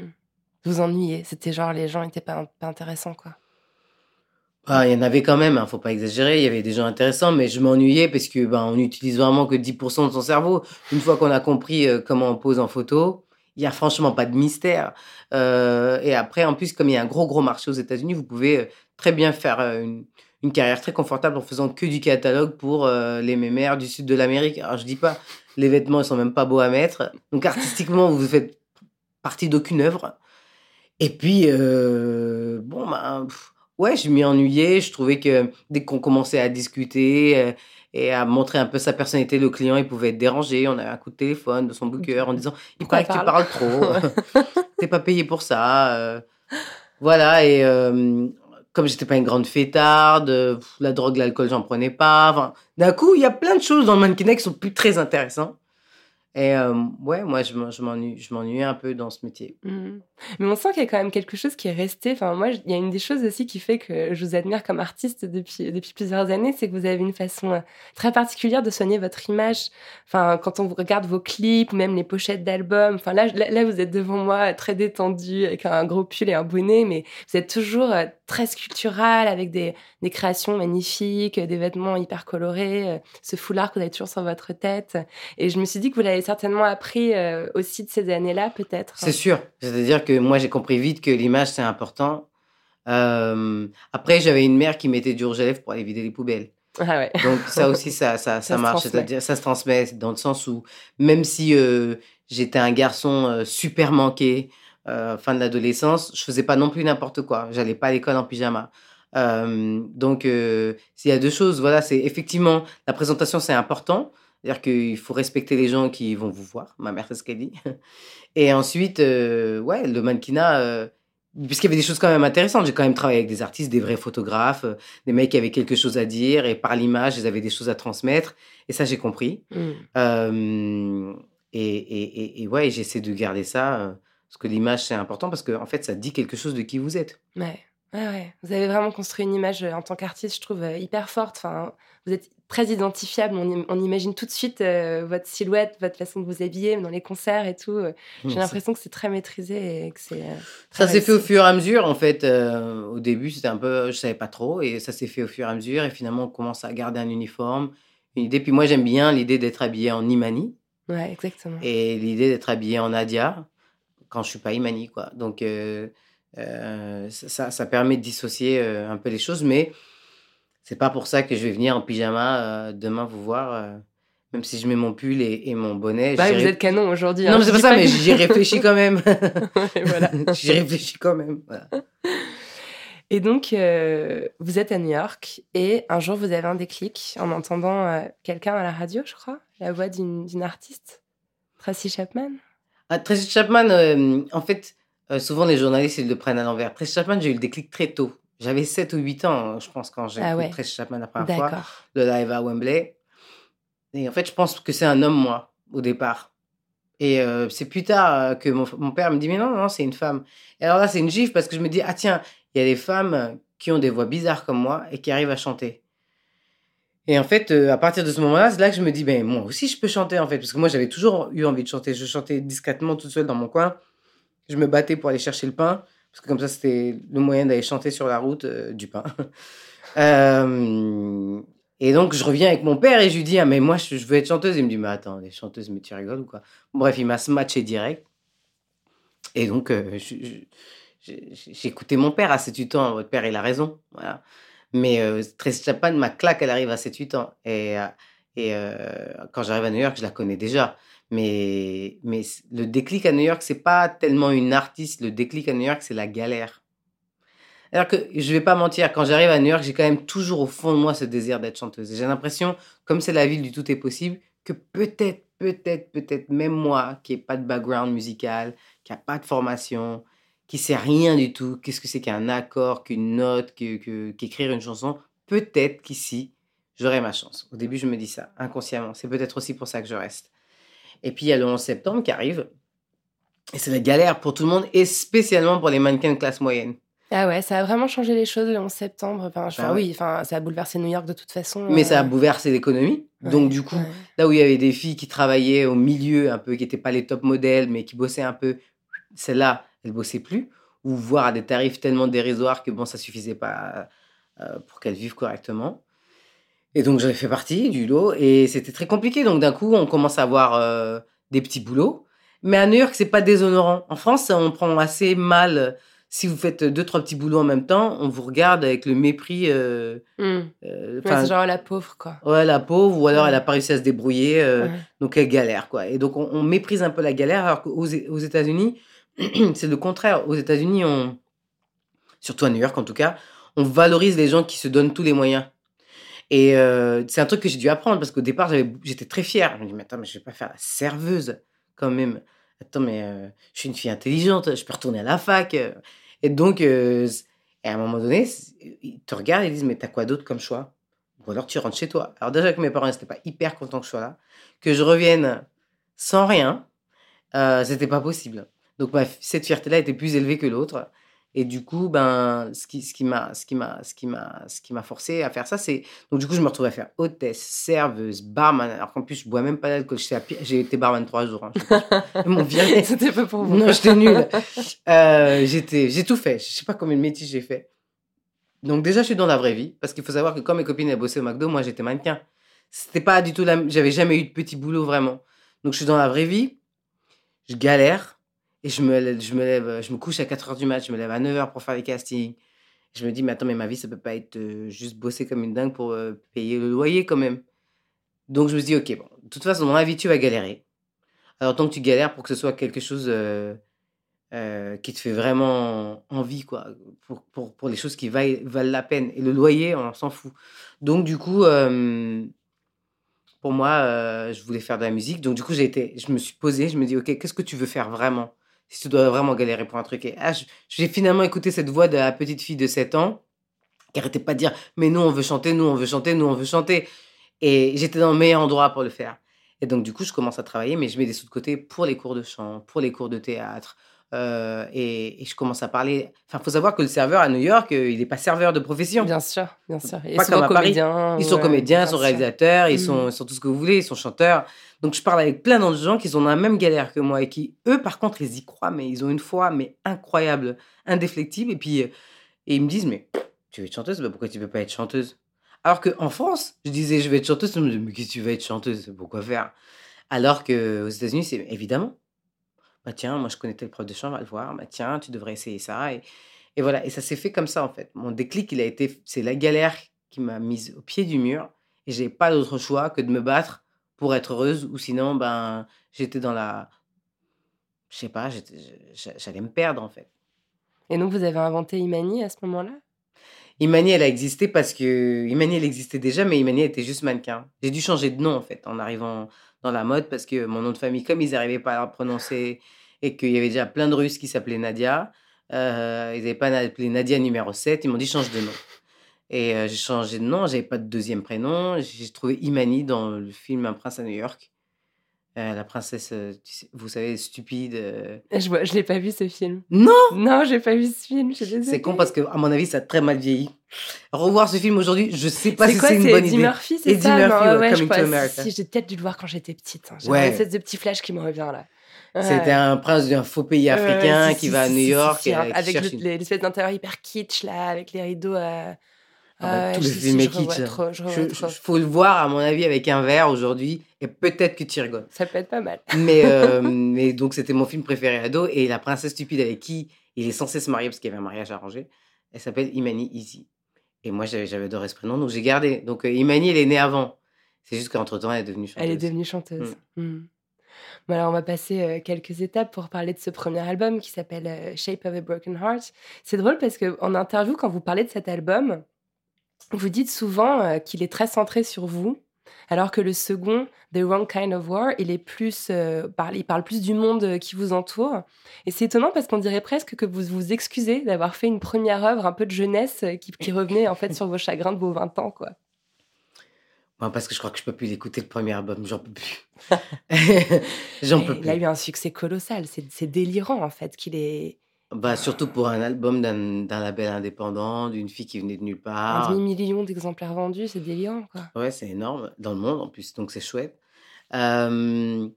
Vous ennuyez, c'était genre les gens étaient pas, pas intéressants quoi. Ah, il y en avait quand même, hein, faut pas exagérer. Il y avait des gens intéressants, mais je m'ennuyais parce que ben, on utilise vraiment que 10% de son cerveau. Une fois qu'on a compris euh, comment on pose en photo, il y a franchement pas de mystère. Euh, et après, en plus, comme il y a un gros gros marché aux États-Unis, vous pouvez euh, très bien faire une, une carrière très confortable en faisant que du catalogue pour les mémères du sud de l'Amérique. Alors je dis pas, les vêtements ils sont même pas beaux à mettre. Donc artistiquement, vous faites partie d'aucune œuvre. Et puis bon ben. Ouais, je m'y ennuyais. Je trouvais que dès qu'on commençait à discuter euh, et à montrer un peu sa personnalité, le client, il pouvait être dérangé. On avait un coup de téléphone de son booker en disant Il paraît que tu parle parles trop. T'es pas payé pour ça. euh. Voilà. Et euh, comme j'étais pas une grande fêtarde, la drogue, l'alcool, j'en prenais pas. Enfin, d'un coup, il y a plein de choses dans le mannequinat qui sont plus très intéressantes. Et euh, ouais, moi, je m'en- je m'ennuie je m'ennuie un peu dans ce métier. Mhm. Mais on sent qu'il y a quand même quelque chose qui est resté. Enfin, moi, il y a une des choses aussi qui fait que je vous admire comme artiste depuis, depuis plusieurs années, c'est que vous avez une façon euh, très particulière de soigner votre image. Enfin, quand on regarde vos clips, même les pochettes d'albums, enfin là, là, vous êtes devant moi très détendu, avec un gros pull et un bonnet, mais vous êtes toujours euh, très sculptural, avec des, des créations magnifiques, des vêtements hyper colorés, euh, ce foulard que vous avez toujours sur votre tête. Et je me suis dit que vous l'avez certainement appris euh, aussi de ces années-là, peut-être. C'est sûr. C'est-à-dire que moi, j'ai compris vite que l'image, c'est important. Euh, après, j'avais une mère qui mettait du rouge à lèvres pour aller vider les poubelles. Ah ouais. Donc ça aussi, ça, ça, ça, Ça se marche. C'est-à-dire, ça se transmet dans le sens où même si euh, j'étais un garçon super manqué, fin de l'adolescence, je faisais pas non plus n'importe quoi. J'allais pas à l'école en pyjama. Euh, donc, euh, s'il y a deux choses, voilà, c'est effectivement la présentation, c'est important. C'est-à-dire qu'il faut respecter les gens qui vont vous voir. Ma mère, c'est ce qu'elle dit. Et ensuite, euh, ouais, le mannequinat, euh, puisqu'il y avait des choses quand même intéressantes. J'ai quand même travaillé avec des artistes, des vrais photographes, euh, des mecs qui avaient quelque chose à dire et par l'image, ils avaient des choses à transmettre. Et ça, j'ai compris. Mm. Euh, et, et, et, ouais, j'essaie de garder ça parce que l'image, c'est important parce que en fait, ça dit quelque chose de qui vous êtes. Ouais. Ouais, ouais. Vous avez vraiment construit une image en tant qu'artiste, je trouve, hyper forte. Enfin, vous êtes très identifiable. On, im- on imagine tout de suite euh, votre silhouette, votre façon de vous habiller dans les concerts et tout. Euh, J'ai l'impression que c'est très maîtrisé et que c'est. euh, Ça s'est fait au fur et à mesure, en fait. euh, au début, c'était un peu, je savais pas trop, et ça s'est fait au fur et à mesure. Et finalement, on commence à garder un uniforme, une idée. Puis moi, j'aime bien l'idée d'être habillé en Imani Ouais, exactement. et l'idée d'être habillé en Nadia quand je suis pas Imani, quoi. Donc, ça, ça, permet de dissocier un peu les choses, mais c'est pas pour ça que je vais venir en pyjama euh, demain vous voir, euh, même si je mets mon pull et, et mon bonnet. Bah, vous êtes canon aujourd'hui. Non, hein. mais c'est pas ça, mais que- j'y réfléchis quand même. Voilà. j'y réfléchis quand même. Voilà. Et donc, euh, vous êtes à New York et un jour, vous avez un déclic en entendant euh, quelqu'un à la radio, je crois, la voix d'une artiste, Tracy Chapman. Ah, Tracy Chapman, euh, en fait, souvent les journalistes, ils le prennent à l'envers. Tracy Chapman, j'ai eu le déclic très tôt. J'avais 7 ou 8 ans, je pense, quand j'ai Ah ouais. Chapman la première fois, le live à Wembley. Et en fait, je pense que c'est un homme, moi, au départ. Et euh, c'est plus tard euh, que mon, mon père me dit, mais non, non, c'est une femme. Et alors là, c'est une gifle parce que je me dis, ah tiens, il y a des femmes qui ont des voix bizarres comme moi et qui arrivent à chanter. Et en fait, euh, à partir de ce moment-là, c'est là que je me dis, ben moi aussi, je peux chanter, en fait. Parce que moi, j'avais toujours eu envie de chanter. Je chantais discrètement toute seule dans mon coin. Je me battais pour aller chercher le pain. Parce que comme ça, c'était le moyen d'aller chanter sur la route euh, du pain. Euh, et donc, je reviens avec mon père et je lui dis, ah, mais moi, je, veux être chanteuse. Il me dit, mais attends, les chanteuses, mais tu rigoles ou quoi? Bref, il m'a matché direct. Et donc, euh, écouté mon père à 7-8 ans. Votre père, il a raison. Voilà. Mais euh, Tracy Chapman, ma claque, elle arrive à 7-8 ans. Et, euh, euh, quand j'arrive à New York, je la connais déjà. Mais, mais le déclic à New York, c'est pas tellement une artiste. Le déclic à New York, c'est la galère. Alors que je vais pas mentir, quand j'arrive à New York, j'ai quand même toujours au fond de moi ce désir d'être chanteuse. J'ai l'impression, comme c'est la ville du tout est possible, que peut-être, peut-être, peut-être même moi, qui n'ai pas de background musical, qui n'a pas de formation, qui sait rien du tout, qu'est-ce que c'est qu'un accord, qu'une note, qu'écrire une chanson, peut-être qu'ici, j'aurai ma chance. Au début, je me dis ça, inconsciemment. C'est peut-être aussi pour ça que je reste. Et puis, il y a le 11 septembre qui arrive. Et c'est la galère pour tout le monde, et spécialement pour les mannequins de classe moyenne. Ah ouais, ça a vraiment changé les choses le 11 septembre. Enfin, je- Ah ouais. oui, enfin, ça a bouleversé New York de toute façon. Mais ça a euh, bouleversé l'économie. ouais, Donc, du coup, ouais. là où il y avait des filles qui travaillaient au milieu un peu, qui n'étaient pas les top modèles, mais qui bossaient un peu, celles-là, elles bossaient plus, ou voire à des tarifs tellement dérisoires que bon, ça suffisait pas euh, pour qu'elles vivent correctement. Et donc j'avais fait partie du lot et c'était très compliqué. Donc d'un coup, on commence à avoir euh, des petits boulots. Mais à New York, c'est pas déshonorant. En France, on prend assez mal. euh, Si vous faites deux, trois petits boulots en même temps, on vous regarde avec le mépris. euh, Hmm. euh, Ouais, c'est genre la pauvre, quoi. Ouais, la pauvre, ou alors Ouais. elle a pas réussi à se débrouiller, euh, Ouais. donc elle galère, quoi. Et donc on, on méprise un peu la galère, alors qu'aux aux États-Unis, c'est le contraire. Aux États-Unis, on, surtout à New York en tout cas, on valorise les gens qui se donnent tous les moyens. Et euh, c'est un truc que j'ai dû apprendre parce qu'au départ, j'étais très fière. Je me dis, mais attends, mais je vais pas faire la serveuse quand même. Attends, mais euh, je suis une fille intelligente, je peux retourner à la fac. Et donc, euh, et à un moment donné, ils te regardent et ils disent, mais t'as quoi d'autre comme choix? Ou alors tu rentres chez toi. Alors déjà que mes parents n'étaient pas hyper contents que je sois là, que je revienne sans rien, c'était pas possible. Donc cette fierté-là était plus élevée que l'autre. Et du coup, ben, ce qui, ce qui m'a, ce qui m'a, ce qui m'a, ce qui m'a forcé à faire ça, c'est donc du coup, je me retrouvais à faire hôtesse, serveuse, barman. Alors qu'en plus, je bois même pas d'alcool. J'ai été barman trois jours. Hein. M'ont viré. C'était pas pour vous. Non, j'étais nulle. Euh, j'étais, j'ai tout fait. Je sais pas combien de métiers j'ai fait. Donc déjà, je suis dans la vraie vie parce qu'il faut savoir que quand mes copines elles bossaient au McDo, moi j'étais mannequin. C'était pas du tout la, j'avais jamais eu de petit boulot vraiment. Donc je suis dans la vraie vie. Je galère et je me, je me lève, je me couche à 4 heures du mat, je me lève à 9 heures pour faire les castings. Je me dis, mais attends, mais ma vie, ça peut pas être euh, juste bosser comme une dingue pour euh, payer le loyer quand même. Donc je me dis, ok, bon, de toute façon, dans la vie, tu vas galérer. Alors tant que tu galères pour que ce soit quelque chose euh, euh, qui te fait vraiment envie, quoi, pour, pour, pour les choses qui valent, valent la peine. Et le loyer, on s'en fout. Donc du coup, euh, pour moi, euh, je voulais faire de la musique. Donc du coup, j'ai été, je me suis posée, je me dis, ok, qu'est-ce que tu veux faire vraiment? Si tu dois vraiment galérer pour un truc. Et ah, j'ai finalement écouté cette voix de la petite fille de 7 ans qui arrêtait pas de dire, mais nous, on veut chanter, nous, on veut chanter, nous, on veut chanter. Et j'étais dans le meilleur endroit pour le faire. Et donc, du coup, je commence à travailler, mais je mets des sous de côté pour les cours de chant, pour les cours de théâtre. Euh, et, et je commence à parler. Enfin, faut savoir que le serveur à New York, euh, il n'est pas serveur de profession. Bien sûr, bien sûr. Pas souvent comme à Paris. comédiens. Ils sont ouais, comédiens, ils sont sûr. réalisateurs, ils, Mm. sont, ils sont tout ce que vous voulez, ils sont chanteurs. Donc, je parle avec plein d'autres gens qui sont dans la même galère que moi et qui, eux, par contre, ils y croient, mais ils ont une foi mais incroyable, indéflectible. Et puis, euh, et ils me disent, mais tu veux être chanteuse? Bah, Pourquoi tu veux pas être chanteuse? Alors qu'en France, je disais, je vais être chanteuse, ils me disent, mais qu'est-ce que tu veux être chanteuse? Pourquoi faire? Alors qu'aux États-Unis, c'est évidemment. Bah tiens, moi je connais tel prof de chant, va le voir. Bah tiens, tu devrais essayer ça. Et, et voilà, et ça s'est fait comme ça en fait. Mon déclic, il a été, c'est la galère qui m'a mise au pied du mur. Et j'ai pas d'autre choix que de me battre pour être heureuse, ou sinon, ben, j'étais dans la, je sais pas, j'allais me perdre en fait. Et donc, vous avez inventé Imani à ce moment-là? Imani, elle a existé parce que Imani, elle existait déjà, mais Imani était juste mannequin. J'ai dû changer de nom en fait en arrivant dans la mode parce que mon nom de famille, comme ils n'arrivaient pas à le prononcer et qu'il y avait déjà plein de Russes qui s'appelaient Nadia, euh, ils n'avaient pas appelé Nadia numéro 7, ils m'ont dit change de nom. Et euh, j'ai changé de nom, j'avais pas de deuxième prénom. J'ai trouvé Imani dans le film Un prince à New York. Euh, la princesse, euh, tu sais- vous savez, stupide. euh. Je vois, je l'ai pas vu ce film. Non Non, j'ai pas vu ce film. C'est con parce que, à mon avis, ça a très mal vieilli. Revoir ce film aujourd'hui, je sais pas si c'est une bonne Eddie idée. Murphy, c'est Eddie ça? Murphy, non, ouais, Coming to. America. Si, j'ai peut-être dû le voir quand j'étais petite. hein. J'ai Ouais. une espèce de petit flash qui me revient là. C'était un prince d'un faux pays africain qui va à New York avec l'espèce d'intérieur hyper kitsch là, avec les rideaux. Ah ouais, tout le film est kitsch. faut le voir, à mon avis, avec un verre aujourd'hui, et peut-être que tu rigoles. Ça peut être pas mal. Mais, euh, mais donc, c'était mon film préféré ado, et la princesse stupide avec qui il est censé se marier, parce qu'il y avait un mariage arrangé, elle s'appelle Imani Easy. Et moi, j'avais adoré ce prénom, donc j'ai gardé. Donc, euh, Imani, elle est née avant. C'est juste qu'entre-temps, elle est devenue chanteuse. Elle est devenue chanteuse. Hmm. Bon, alors, on va passer euh, quelques étapes pour parler de ce premier album qui s'appelle euh, Shape of a Broken Heart. C'est drôle parce qu'en interview, quand vous parlez de cet album, vous dites souvent euh, qu'il est très centré sur vous, alors que le second, The Wrong Kind of War, il est plus, euh, parle, il parle plus du monde euh, qui vous entoure. Et c'est étonnant parce qu'on dirait presque que vous vous excusez d'avoir fait une première œuvre un peu de jeunesse qui, qui revenait en fait sur vos chagrins de vos 20 ans, quoi. Moi, parce que je crois que je peux plus l'écouter, le premier album, j'en peux plus. j'en peux Il a plus. eu un succès colossal. C'est c'est délirant en fait qu'il est Bah, surtout pour un album d'un label indépendant, d'une fille qui venait de nulle un part. demi-million d'exemplaires vendus, c'est délirant quoi. Ouais, c'est énorme dans le monde en plus, donc c'est chouette. Euh,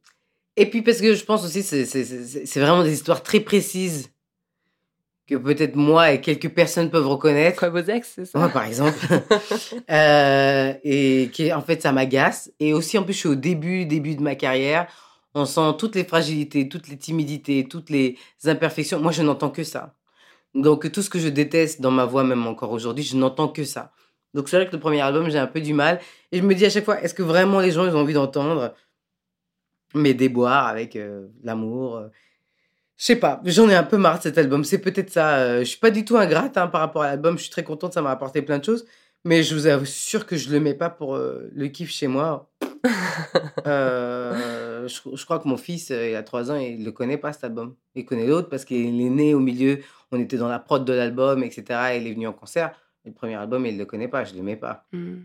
Et puis parce que je pense aussi c'est vraiment des histoires très précises que peut-être moi et quelques personnes peuvent reconnaître. Quoi, vos ex, c'est ça? Moi, par exemple. Euh, et qui, en fait, ça m'agace. Et aussi, en plus, je suis au début, début de ma carrière. On sent toutes les fragilités, toutes les timidités, toutes les imperfections. Moi, je n'entends que ça. Donc, tout ce que je déteste dans ma voix, même encore aujourd'hui, je n'entends que ça. Donc, c'est vrai que le premier album, j'ai un peu du mal. Et je me dis à chaque fois, est-ce que vraiment les gens, ils ont envie d'entendre mes déboires avec euh, l'amour euh, je sais pas, j'en ai un peu marre de cet album. C'est peut-être ça. euh, je suis pas du tout ingrate hein, par rapport à l'album. Je suis très contente, ça m'a apporté plein de choses. Mais je vous assure que je le mets pas pour euh, le kiff chez moi. Euh, je, crois que mon fils, euh, il a 3 ans, il le connaît pas cet album. Il connaît l'autre parce qu'il est né au milieu. On était dans la prod de l'album, etc. Et il est venu en concert. Le premier album, il le connaît pas. Je le mets pas. Hmm.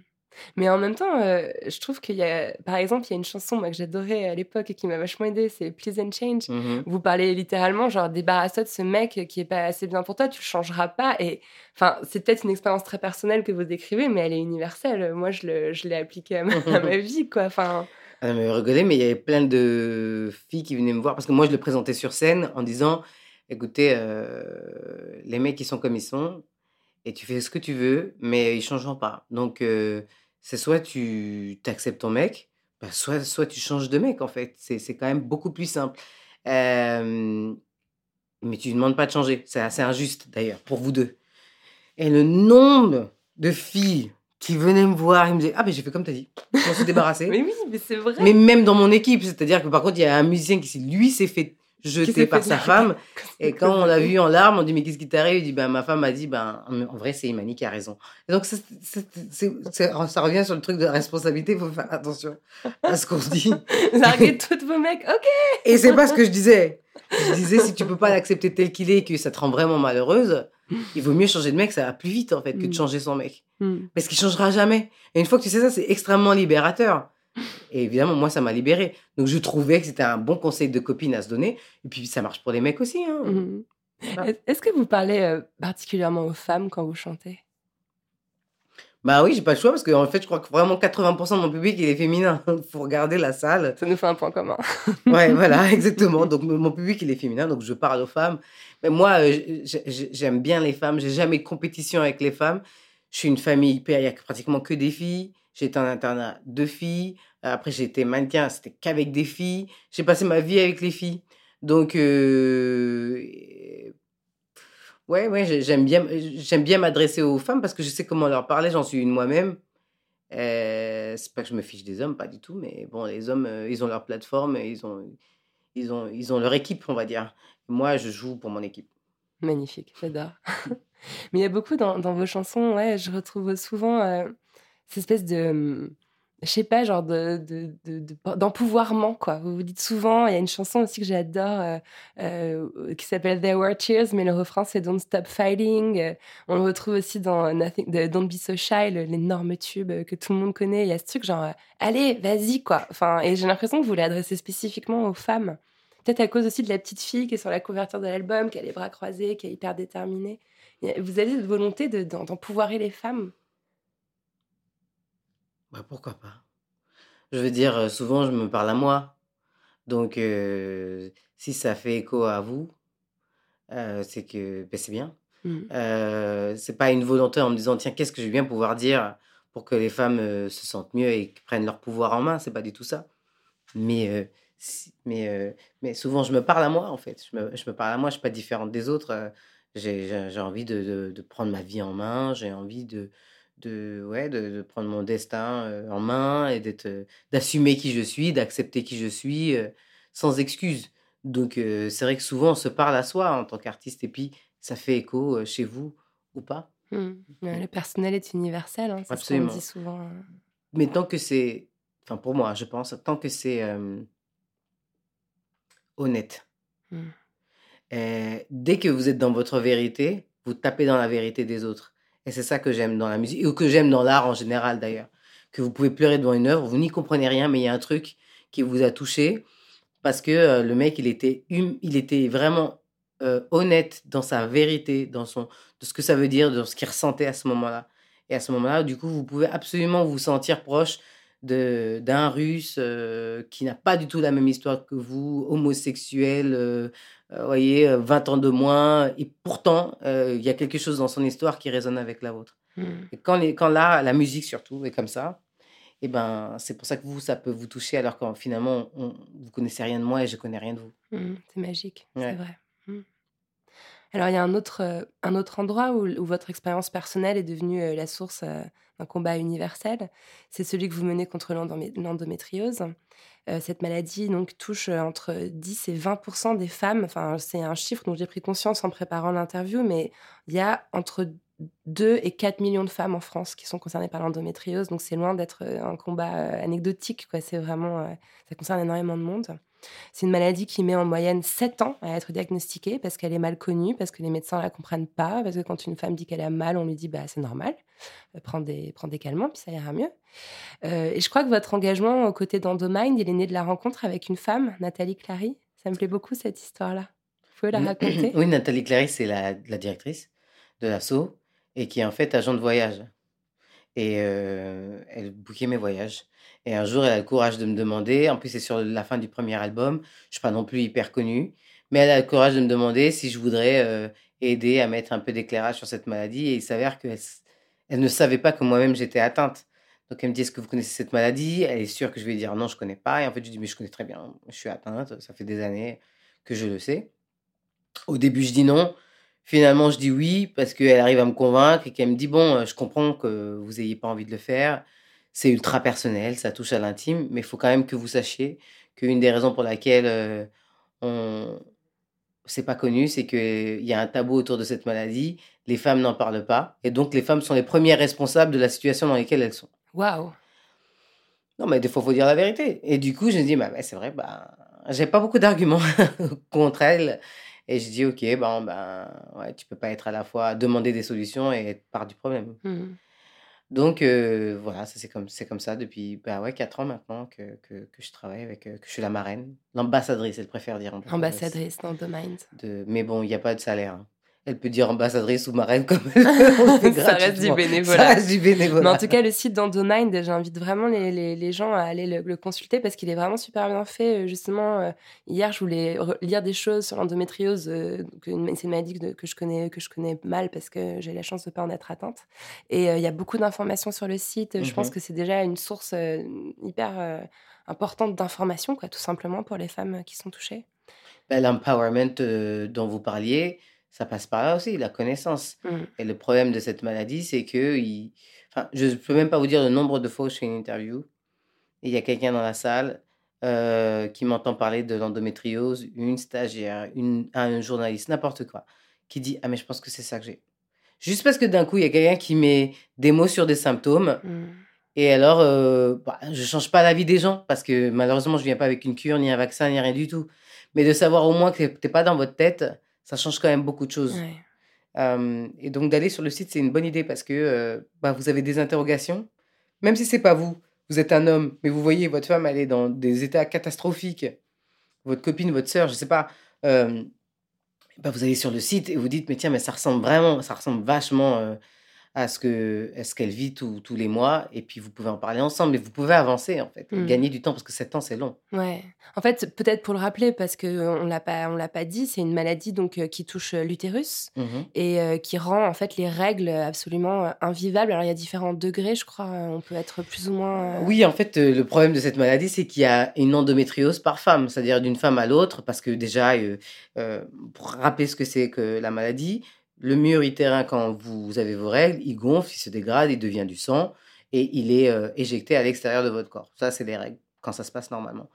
Mais en même temps, euh, je trouve qu'il y a, par exemple, il y a une chanson moi, que j'adorais à l'époque et qui m'a vachement aidée, c'est Please and Change. Mhm. Vous parlez littéralement, genre, débarrasse-toi de ce mec qui est pas assez bien pour toi, tu le changeras pas. Et enfin, c'est peut-être une expérience très personnelle que vous décrivez, mais elle est universelle. Moi, je, le- je l'ai appliquée à ma, à ma vie, quoi. Enfin, Elle me rigolait, mais il y avait plein de filles qui venaient me voir parce que moi, je le présentais sur scène en disant écoutez, euh, les mecs, ils sont comme ils sont et tu fais ce que tu veux, mais ils changeront pas. Donc, euh, c'est soit tu acceptes ton mec, bah, soit, soit tu changes de mec, en fait. C'est c'est quand même beaucoup plus simple. Euh, mais tu ne demandes pas de changer. C'est assez injuste, d'ailleurs, pour vous deux. Et le nombre de filles qui venaient me voir, ils me disaient Ah, ben j'ai fait comme tu as dit. Je m'en suis débarrassé. mais oui, mais c'est vrai. Mais même dans mon équipe, c'est-à-dire que par contre, il y a un musicien qui, lui, s'est fait S'est par sa femme. Et quand on l'a vu en larmes, on dit Mais qu'est-ce qui t'arrive? Il dit ben, Ma femme m'a dit ben, En vrai, c'est Imani qui a raison. Et donc, c'est- ça revient sur le truc de la responsabilité. Il faut faire attention à ce qu'on se dit. Larguez tous vos mecs, ok. Et c'est pas ce que je disais. Je disais Si tu peux pas l'accepter tel qu'il est et que ça te rend vraiment malheureuse, il vaut mieux changer de mec, ça va plus vite en fait que de Mm. changer son mec. Hmm. Parce qu'il changera jamais. Et une fois que tu sais ça, c'est extrêmement libérateur. Et évidemment, moi, ça m'a libéré. Donc, je trouvais que c'était un bon conseil de copine à se donner. Et puis, ça marche pour les mecs aussi. Hein. Mhm. Est- Est-ce que vous parlez euh, particulièrement aux femmes quand vous chantez? Bah oui, j'ai pas le choix parce qu'en fait, je crois que vraiment 80% de mon public, il est féminin. Faut regarder la salle. Ça nous fait un point commun. Ouais, voilà, exactement. Donc, mon public, il est féminin. Donc, je parle aux femmes. Mais moi, euh, j'aime bien les femmes. J'ai jamais de compétition avec les femmes. Je suis une famille hyper. Il y a pratiquement que des filles. J'ai été en internat deux filles. Après, j'ai été mannequin. C'était qu'avec des filles. J'ai passé ma vie avec les filles. Donc, euh, ouais, ouais, j'ai- j'aime bien, j'aime bien m'adresser aux femmes parce que je sais comment leur parler. J'en suis une moi-même. Euh, c'est pas que je me fiche des hommes, pas du tout, mais bon, les hommes, euh, ils ont leur plateforme, ils ont, ils ont, ils ont leur équipe, on va dire. Moi, je joue pour mon équipe. Magnifique, j'adore. Mais il y a beaucoup dans, dans vos chansons, ouais, je retrouve souvent euh, cette espèce de, hum, je sais pas, genre de, de, de- d'empouvoirment, quoi. Vous vous dites souvent, il y a une chanson aussi que j'adore euh, euh, qui s'appelle There Were Tears, mais le refrain c'est Don't Stop Fighting. Euh, on le retrouve aussi dans Nothing, Don't Be So Shy, l'énorme tube que tout le monde connaît. Il y a ce truc genre, allez, vas-y, quoi. Enfin, et j'ai l'impression que vous l'adressez spécifiquement aux femmes. Peut-être à cause aussi de la petite fille qui est sur la couverture de l'album, qui a les bras croisés, qui est hyper déterminée. Vous avez cette volonté d'empouvoirer les femmes? Bah, pourquoi pas Je veux dire, euh, souvent, je me parle à moi. Donc, euh, si ça fait écho à vous, euh, c'est que ben, c'est bien. Mhm. Euh, c'est pas une volonté en me disant, tiens, qu'est-ce que je vais bien pouvoir dire pour que les femmes se sentent mieux et prennent leur pouvoir en main. C'est pas du tout ça. Mais, si- mais, mais souvent, je me parle à moi, en fait. Je me, je me parle à moi, je suis pas différente des autres. j'ai j'ai- j'ai envie de, de- de prendre ma vie en main, j'ai envie de, de, ouais, de, de prendre mon destin euh, en main et d'être, euh, d'assumer qui je suis, d'accepter qui je suis, euh, sans excuse. Donc, c'est vrai que souvent, on se parle à soi en tant qu'artiste et puis ça fait écho chez vous ou pas. Mhm. Ouais, Le personnel est universel, hein, c'est ce qu'on dit souvent. euh. Mais tant que c'est, enfin pour moi, je pense, tant que c'est euh, honnête. Mm. Euh, dès que vous êtes dans votre vérité, vous tapez dans la vérité des autres. Et c'est ça que j'aime dans la musique, ou que j'aime dans l'art en général d'ailleurs. Que vous pouvez pleurer devant une œuvre, vous n'y comprenez rien, mais il y a un truc qui vous a touché parce que euh, le mec, il était, hum- il était vraiment euh, honnête dans sa vérité, dans son, de ce que ça veut dire, de ce qu'il ressentait à ce moment-là. Et à ce moment-là, du coup, vous pouvez absolument vous sentir proche de d'un russe euh, qui n'a pas du tout la même histoire que vous, homosexuel, euh, euh, voyez, euh, 20 ans de moins, et pourtant, euh, il y a quelque chose dans son histoire qui résonne avec la vôtre. Et quand, les, quand là, la musique surtout est comme ça, et ben, c'est pour ça que vous, ça peut vous toucher, alors que finalement, on, vous connaissez rien de moi et je connais rien de vous. Mhm, c'est magique, c'est vrai. Mhm. Alors, il y a un autre, euh, un autre endroit où, où votre expérience personnelle est devenue euh, la source euh, d'un combat universel. C'est celui que vous menez contre l'endométriose. Euh, cette maladie donc, touche euh, entre 10 et 20% des femmes. Enfin, c'est un chiffre dont j'ai pris conscience en préparant l'interview, mais il y a entre 2 et 4 millions de femmes en France qui sont concernées par l'endométriose. Donc, c'est loin d'être euh, un combat anecdotique. C'est vraiment, ça concerne énormément de monde. C'est une maladie qui met en moyenne 7 ans à être diagnostiquée parce qu'elle est mal connue, parce que les médecins ne la comprennent pas, parce que quand une femme dit qu'elle a mal, on lui dit bah c'est normal. euh, prends, des, prends des calmants, puis ça ira mieux. Euh, et je crois que votre engagement aux côtés d'Endomind, il est né de la rencontre avec une femme, Nathalie Clary. Ça me plaît beaucoup cette histoire-là. Vous pouvez la raconter? Oui, Nathalie Clary, c'est la, la directrice de l'assaut et qui est en fait agent de voyage. Et euh, elle bouquait mes voyages. Et un jour, elle a le courage de me demander, en plus c'est sur la fin du premier album, je suis pas non plus hyper connue, mais elle a le courage de me demander si je voudrais euh, aider à mettre un peu d'éclairage sur cette maladie. Et il s'avère qu'elle ne savait pas que moi-même j'étais atteinte. Donc elle me dit, est-ce que vous connaissez cette maladie? Elle est sûre que je vais dire non, je connais pas. Et en fait, je dis, mais je connais très bien, je suis atteinte, ça fait des années que je le sais. Au début, je dis non. Finalement, je dis oui parce qu'elle arrive à me convaincre et qu'elle me dit bon, euh, je comprends que vous ayez pas envie de le faire. C'est ultra personnel, ça touche à l'intime, mais il faut quand même que vous sachiez qu'une des raisons pour laquelle euh, on c'est pas connu, c'est qu'il y a un tabou autour de cette maladie. Les femmes n'en parlent pas et donc les femmes sont les premières responsables de la situation dans laquelle elles sont. Waouh Non, mais des fois, faut dire la vérité. Et du coup, je me dis, bah, c'est vrai, bah, j'ai pas beaucoup d'arguments contre elle. Et je dis, ok, bon, ben, ouais, tu peux pas être à la fois demander des solutions et être part du problème. Mhm. Donc, euh, voilà, ça, c'est comme, c'est comme ça depuis, bah, ouais, 4 ans maintenant que, que, que je travaille avec, euh, que je suis la marraine. L'ambassadrice, elle préfère dire Ambassadrice d'Endomind. De... Mais bon, il n'y a pas de salaire. hein. Elle peut dire ambassadrice ou marraine comme elle veut. Ça reste du bénévolat. Ça reste du bénévolat. Mais en tout cas, le site d'Endomind, j'invite vraiment les, les, les gens à aller le, le consulter parce qu'il est vraiment super bien fait. Euh, Justement, euh, hier, je voulais re- lire des choses sur l'endométriose. euh, C'est une maladie que, que je connais, que je connais mal parce que j'ai la chance de ne pas en être atteinte. Et euh, il y a beaucoup d'informations sur le site. Je pense Mhm. que c'est déjà une source hyper importante d'informations, tout simplement, pour les femmes qui sont touchées. Ben, L'empowerment dont vous parliez, ça passe par là aussi, la connaissance. Mm. Et le problème de cette maladie, c'est que il... enfin, je ne peux même pas vous dire le nombre de fois où je fais une interview. Et il y a quelqu'un dans la salle euh, qui m'entend parler de l'endométriose, une stagiaire, une, un journaliste, n'importe quoi, qui dit Ah, mais je pense que c'est ça que j'ai. Juste parce que d'un coup, il y a quelqu'un qui met des mots sur des symptômes. Mm. Et alors, euh, bah, je change pas la vie des gens parce que malheureusement, je viens pas avec une cure, ni un vaccin, ni rien du tout. Mais de savoir au moins que t'es pas dans votre tête, ça change quand même beaucoup de choses. Ouais. Euh, et donc d'aller sur le site, c'est une bonne idée parce que euh, bah, vous avez des interrogations, même si c'est pas vous, vous êtes un homme, mais vous voyez votre femme, elle est dans des états catastrophiques, votre copine, votre sœur, je sais pas. euh, bah, vous allez sur le site et vous dites mais tiens mais ça ressemble vraiment, ça ressemble vachement à ce que à ce qu'elle vit tous tous les mois et puis vous pouvez en parler ensemble et vous pouvez avancer en fait, Mm. gagner du temps parce que 7 ans c'est long. Ouais. En fait, peut-être pour le rappeler, parce qu'on l'a pas, on l'a pas dit, c'est une maladie donc euh, qui touche euh, l'utérus Mhm. et euh, qui rend en fait les règles absolument euh, invivables. Alors il y a différents degrés, je crois. euh, On peut être plus ou moins. euh, Oui, en fait, euh, le problème de cette maladie, c'est qu'il y a une endométriose par femme, c'est-à-dire d'une femme à l'autre, parce que déjà, euh, euh, pour rappeler ce que c'est que la maladie, le mur utérin, quand vous avez vos règles, il gonfle, il se dégrade, il devient du sang, et il est euh, éjecté à l'extérieur de votre corps. Ça, c'est les règles, quand ça se passe normalement.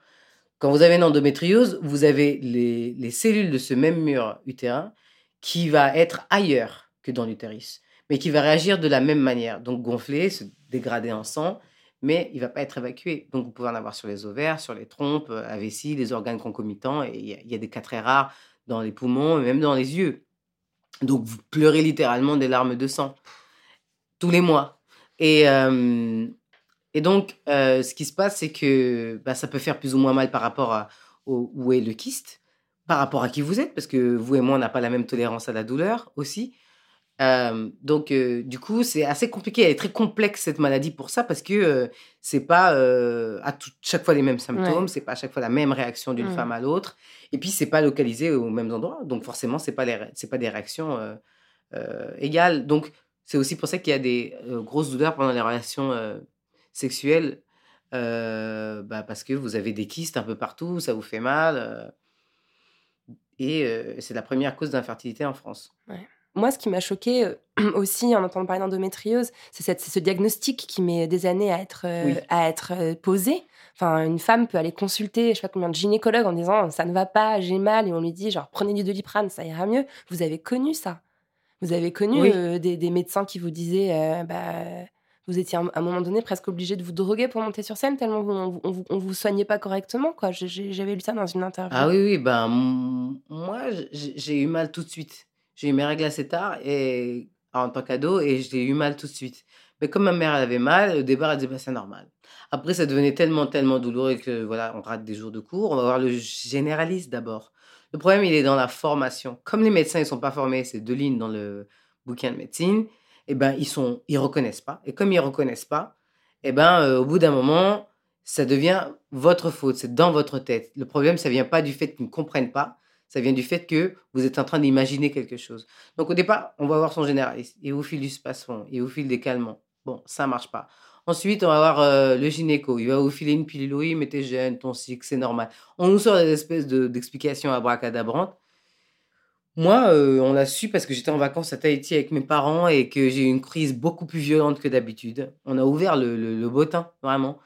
Quand vous avez une endométriose, vous avez les, les cellules de ce même mur utérin qui va être ailleurs que dans l'utérus, mais qui va réagir de la même manière, donc gonfler, se dégrader en sang, mais il va pas être évacué. Donc, vous pouvez en avoir sur les ovaires, sur les trompes, euh, la vessie, les organes concomitants, et il y, y a des cas très rares dans les poumons et même dans les yeux. Donc, vous pleurez littéralement des larmes de sang tous les mois. Et, euh, et donc, euh, ce qui se passe, c'est que bah, ça peut faire plus ou moins mal par rapport à au- où est le kyste, par rapport à qui vous êtes, parce que vous et moi, on n'a pas la même tolérance à la douleur aussi. Euh, donc, euh, du coup, c'est assez compliqué. Elle est très complexe, cette maladie, pour ça, parce que euh, c'est pas à tout- chaque fois les mêmes symptômes, Ouais. c'est pas à chaque fois la même réaction d'une Mm. femme à l'autre. Et puis, c'est pas localisé aux mêmes endroits. Donc, forcément, c'est pas, les pas des réactions égales. Donc, c'est aussi pour ça qu'il y a des grosses douleurs pendant les relations sexuelles. bah, parce que vous avez des kystes un peu partout, ça vous fait mal. et c'est la première cause d'infertilité en France. Moi, ce qui m'a choqué aussi en entendant parler d'endométriose, c'est ce diagnostic qui met des années à être, euh, Oui. à être euh, posé. Enfin, une femme peut aller consulter, je sais pas combien de gynécologues en disant ça ne va pas, j'ai mal, et on lui dit genre prenez du doliprane, ça ira mieux. Vous avez connu ça Vous avez connu Oui. euh, des, des médecins qui vous disaient euh, bah vous étiez à un- moment donné presque obligé de vous droguer pour monter sur scène tellement vous, on, vous- on vous, on vous soignait pas correctement quoi. J'avais lu ça dans une interview. Ah oui, oui, ben moi, j'ai eu mal tout de suite. J'ai eu mes règles assez tard et en tant qu'ado et j'ai eu mal tout de suite. Mais comme ma mère elle avait mal, au départ, elle disait bah, c'est normal. Après, ça devenait tellement, tellement douloureux que voilà, on rate des jours de cours. On va voir le généraliste d'abord. Le problème, il est dans la formation. Comme les médecins, ils sont pas formés, c'est deux lignes dans le bouquin de médecine. Eh ben, ils sont, ils reconnaissent pas. Et comme ils reconnaissent pas, eh ben, euh, au bout d'un moment, ça devient votre faute. C'est dans votre tête. Le problème, ça vient pas du fait qu'ils ne comprennent pas. Ça vient du fait que vous êtes en train d'imaginer quelque chose. Donc au départ, on va voir son généraliste. Et au fil du spasfon, et au fil des calmants. Bon, ça marche pas. Ensuite, on va voir euh, le gynéco. Il va vous filer une pilule. Oui, mais t'es jeune, ton cycle, c'est normal. On nous sort des espèces de- d'explications abracadabrantes. Moi, euh, on l'a su parce que j'étais en vacances à Tahiti avec mes parents et que j'ai eu une crise beaucoup plus violente que d'habitude. On a ouvert le, le, le bottin, vraiment.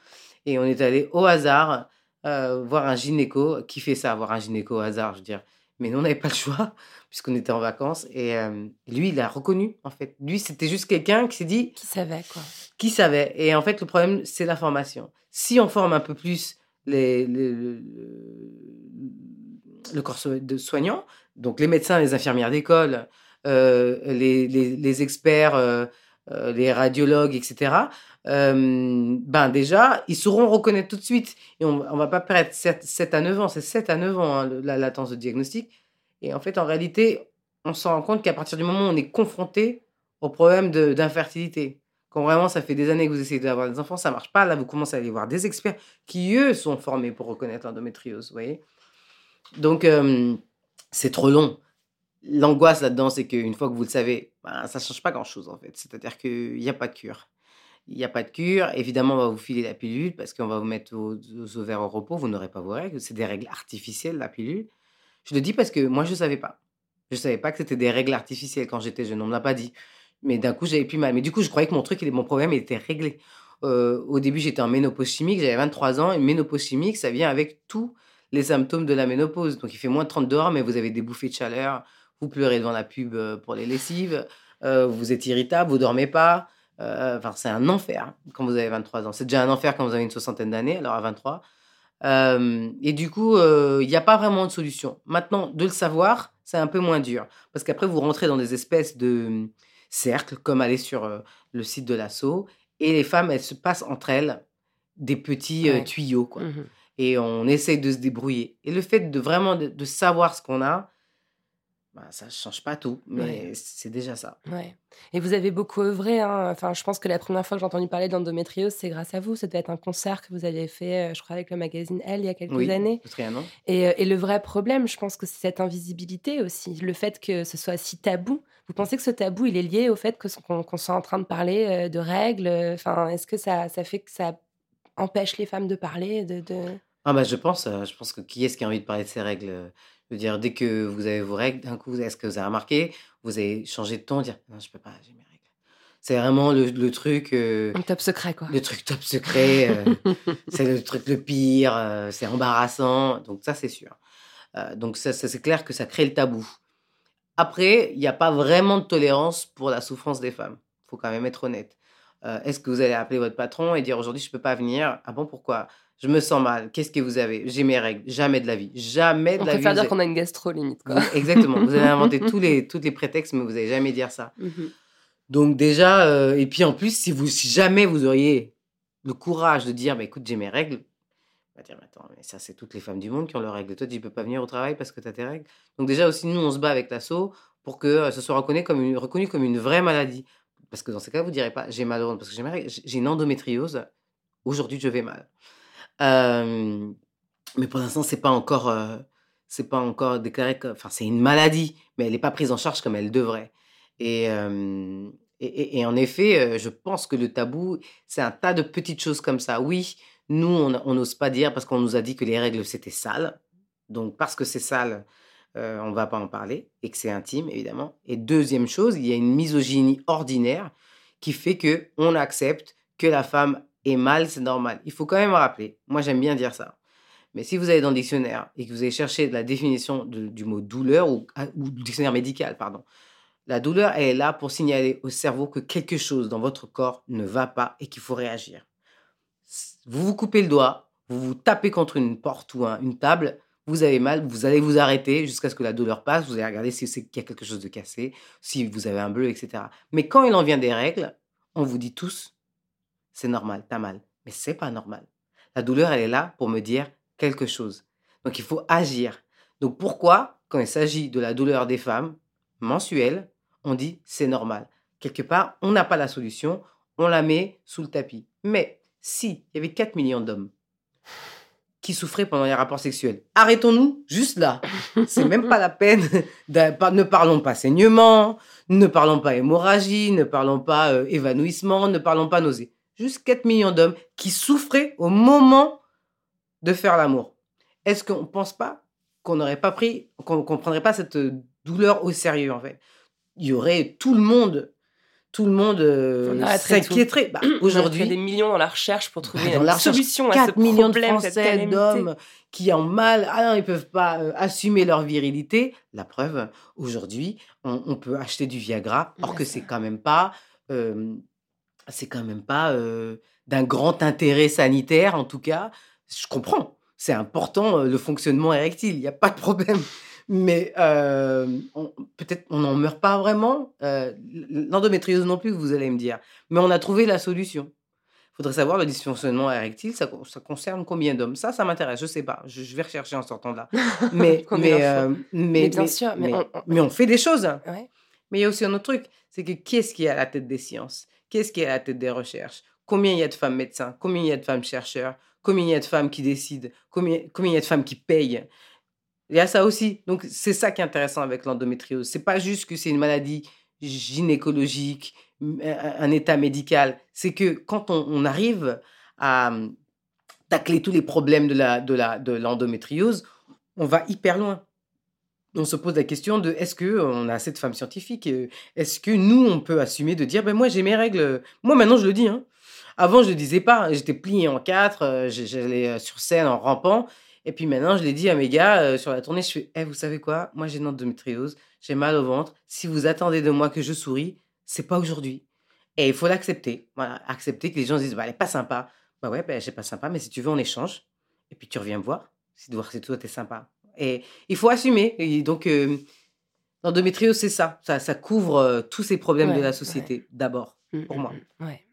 Et on est allé au hasard euh, voir un gynéco. Qui fait ça, voir un gynéco au hasard, je veux dire. Mais nous, on n'avait pas le choix puisqu'on était en vacances. Et euh, lui, il a reconnu, en fait. Lui, c'était juste quelqu'un qui s'est dit, Qui savait, quoi. qui savait. Et en fait, le problème, c'est la formation. Si on forme un peu plus les, les- le, le corps de soignants, donc les médecins, les infirmières d'école, euh, les, les- les experts, euh, euh, les radiologues, etc., euh, ben déjà, ils sauront reconnaître tout de suite. Et on ne va pas perdre 7, 7 à 9 ans, c'est 7 à 9 ans hein, la latence de diagnostic. Et en fait, en réalité, on se rend compte qu'à partir du moment où on est confronté au problème d'infertilité, quand vraiment ça fait des années que vous essayez d'avoir des enfants, ça marche pas. Là, vous commencez à aller voir des experts qui, eux, sont formés pour reconnaître l'endométriose. Vous voyez Donc, euh, c'est trop long. L'angoisse là-dedans, c'est qu'une fois que vous le savez, ben, ça change pas grand-chose, en fait. C'est-à-dire qu'il n'y a pas de cure. Il n'y a pas de cure. Évidemment, on va vous filer la pilule parce qu'on va vous mettre vos, vos ovaires au repos. Vous n'aurez pas vos règles. C'est des règles artificielles, la pilule. Je le dis parce que moi, je ne savais pas. Je ne savais pas que c'était des règles artificielles quand j'étais jeune. On ne me l'a pas dit. Mais d'un coup, j'avais plus mal. Mais du coup, je croyais que mon truc, mon problème, était réglé. Euh, au début, j'étais en ménopause chimique. J'avais 23 ans. Et ménopause chimique, ça vient avec tous les symptômes de la ménopause. Donc, il fait moins de 30 dehors, mais vous avez des bouffées de chaleur. Vous pleurez devant la pub euh, pour les lessives. euh, vous êtes irritable. Vous dormez pas. Euh, Enfin, c'est un enfer quand vous avez 23 ans. C'est déjà un enfer quand vous avez une soixantaine d'années, alors à 23. Euh, et du coup, il n'y a pas vraiment de solution. Maintenant, de le savoir, c'est un peu moins dur. Parce qu'après, vous rentrez dans des espèces de hum, cercles, comme aller sur le site de l'assaut. Et les femmes, elles se passent entre elles des petits Ouais. tuyaux. Quoi. Mhm. Et on essaye de se débrouiller. Et le fait de vraiment de, de savoir ce qu'on a, bah, ça ne change pas tout, mais Ouais. c'est déjà ça. Ouais. Et vous avez beaucoup œuvré. Hein. Enfin, je pense que la première fois que j'ai entendu parler d'endométriose, c'est grâce à vous. Ça devait être un concert que vous aviez fait, euh, je crois, avec le magazine Elle il y a quelques Oui, années. rien, non Et, euh, et le vrai problème, je pense que c'est cette invisibilité aussi. Le fait que ce soit si tabou. Vous pensez que ce tabou, il est lié au fait qu'on soit en train de parler euh, de règles Enfin, est-ce que ça, ça fait que ça empêche les femmes de parler de, de... Ah bah je pense, je pense que qui est-ce qui a envie de parler de ses règles Je veux dire, dès que vous avez vos règles, d'un coup, est-ce que vous avez remarqué Vous avez changé de ton, dire non, je peux pas, j'ai mes règles. C'est vraiment le, le truc, euh, Un top secret, quoi. le truc top secret. euh, c'est le truc le pire, euh, c'est embarrassant. Donc ça, c'est sûr. Donc ça, ça, c'est clair que ça crée le tabou. Après, il n'y a pas vraiment de tolérance pour la souffrance des femmes. faut quand même être honnête. Est-ce que vous allez appeler votre patron et dire aujourd'hui je peux pas venir Ah bon pourquoi? Je me sens mal. Qu'est-ce que vous avez? J'ai mes règles. Jamais de la vie. Jamais de On la vie. préfère vous dire allez- qu'on a une gastro limite, quoi. exactement. Vous allez inventer tous les tous les prétextes, mais vous allez jamais dire ça. Mhm. Donc déjà, euh, et puis en plus, si vous si jamais vous auriez le courage de dire, bah, écoute, j'ai mes règles, on va dire, mais attends, mais ça c'est toutes les femmes du monde qui ont leurs règles. Toi, tu peux pas venir au travail parce que tu as tes règles. Donc déjà aussi, nous, on se bat avec l'assaut pour que euh, ce soit reconnu comme une, reconnu comme une vraie maladie. Parce que dans ces cas, vous direz pas, j'ai mal au ventre parce que j'ai mes règles. J'ai une endométriose. Aujourd'hui, je vais mal. Mais pour l'instant, c'est pas encore, euh, c'est pas encore déclaré comme, enfin, c'est une maladie, mais elle n'est pas prise en charge comme elle devrait. Et, en effet, euh, je pense que le tabou, c'est un tas de petites choses comme ça. Oui, nous, on n'ose pas dire parce qu'on nous a dit que les règles, c'était sale. Donc, parce que c'est sale, euh, on va pas en parler et que c'est intime, évidemment. Et deuxième chose, il y a une misogynie ordinaire qui fait que on accepte que la femme est mal, c'est normal. Il faut quand même rappeler, moi j'aime bien dire ça, mais si vous allez dans le dictionnaire et que vous allez chercher la définition du mot douleur ou, ah, dictionnaire médical, pardon, la douleur elle est là pour signaler au cerveau que quelque chose dans votre corps ne va pas et qu'il faut réagir. Vous vous coupez le doigt, vous vous tapez contre une porte ou un- une table, vous avez mal, vous allez vous arrêter jusqu'à ce que la douleur passe, vous allez regarder si c'est qu'il y a quelque chose de cassé, si vous avez un bleu, etc. Mais quand il en vient des règles, on vous dit tous, c'est normal, t'as mal. Mais c'est pas normal. La douleur, elle est là pour me dire quelque chose. Donc il faut agir. Donc pourquoi, quand il s'agit de la douleur des femmes mensuelle, on dit c'est normal? Quelque part, on n'a pas la solution, on la met sous le tapis. Mais si il y avait 4 millions d'hommes qui souffraient pendant les rapports sexuels, arrêtons-nous juste là. C'est même pas la peine. de- ne parlons pas saignement, ne parlons pas hémorragie, ne parlons pas euh, évanouissement, ne parlons pas nausée. Juste 4 millions d'hommes qui souffraient au moment de faire l'amour. Est-ce qu'on ne pense pas qu'on n'aurait pas pris, qu'on ne prendrait pas cette douleur au sérieux en fait? Il y aurait tout le monde, tout le monde euh, s'inquiéterait. Bah, Aujourd'hui, des millions dans la recherche pour trouver Bah, une solution à ce 4 millions de problème, Français, d'hommes qui ont mal, ah non, ils peuvent pas euh, assumer leur virilité. La preuve, aujourd'hui, on, on peut acheter du Viagra, or que c'est quand même pas, euh, c'est quand même pas euh, d'un grand intérêt sanitaire, en tout cas. Je comprends, c'est important euh, le fonctionnement érectile, il n'y a pas de problème. Mais euh, peut-être on n'en meurt pas vraiment. L'endométriose non plus, vous allez me dire. Mais on a trouvé la solution. Il faudrait savoir le dysfonctionnement érectile, ça, co- ça concerne combien d'hommes? Ça, ça m'intéresse, je sais pas. Je, je vais rechercher en sortant de là. Mais, mais, mais, Mais bien sûr, mais mais, on- on- mais on fait des choses. Ouais. Mais il y a aussi un autre truc, c'est que qui est-ce qui est à la tête des sciences? Qu'est-ce qui est à la tête des recherches? Combien il y a de femmes médecins? Combien il y a de femmes chercheurs? Combien il y a de femmes qui décident? Combien, il y a de femmes qui payent? Il y a ça aussi. Donc c'est ça qui est intéressant avec l'endométriose. C'est pas juste que c'est une maladie gynécologique, un état médical. C'est que quand on, arrive à hum, tacler tous les problèmes de la de la de l'endométriose, on va hyper loin on se pose la question de est-ce que on a assez de femmes scientifiques euh, Est-ce que nous, on peut assumer de dire ben moi j'ai mes règles Moi maintenant je le dis. Hein. Avant je le disais pas. J'étais plié en quatre. euh, J'allais euh, sur scène en rampant. Et puis maintenant je l'ai dit à mes gars euh, sur la tournée. Je fais Eh, vous savez quoi? Moi j'ai une endométriose. J'ai mal au ventre. Si vous attendez de moi que je souris, c'est pas aujourd'hui. Et il faut l'accepter. Voilà, accepter que les gens se disent bah elle est pas sympa. Bah ouais, ben j'ai pas sympa. Mais si tu veux on échange. Et puis tu reviens me voir. Si de voir si toi t'es sympa. Et il faut assumer. Et donc, euh, l'endométriose, c'est ça. ça. Ça couvre euh, tous ces problèmes de la société, d'abord, Mm, pour mm, moi. mm, Ouais.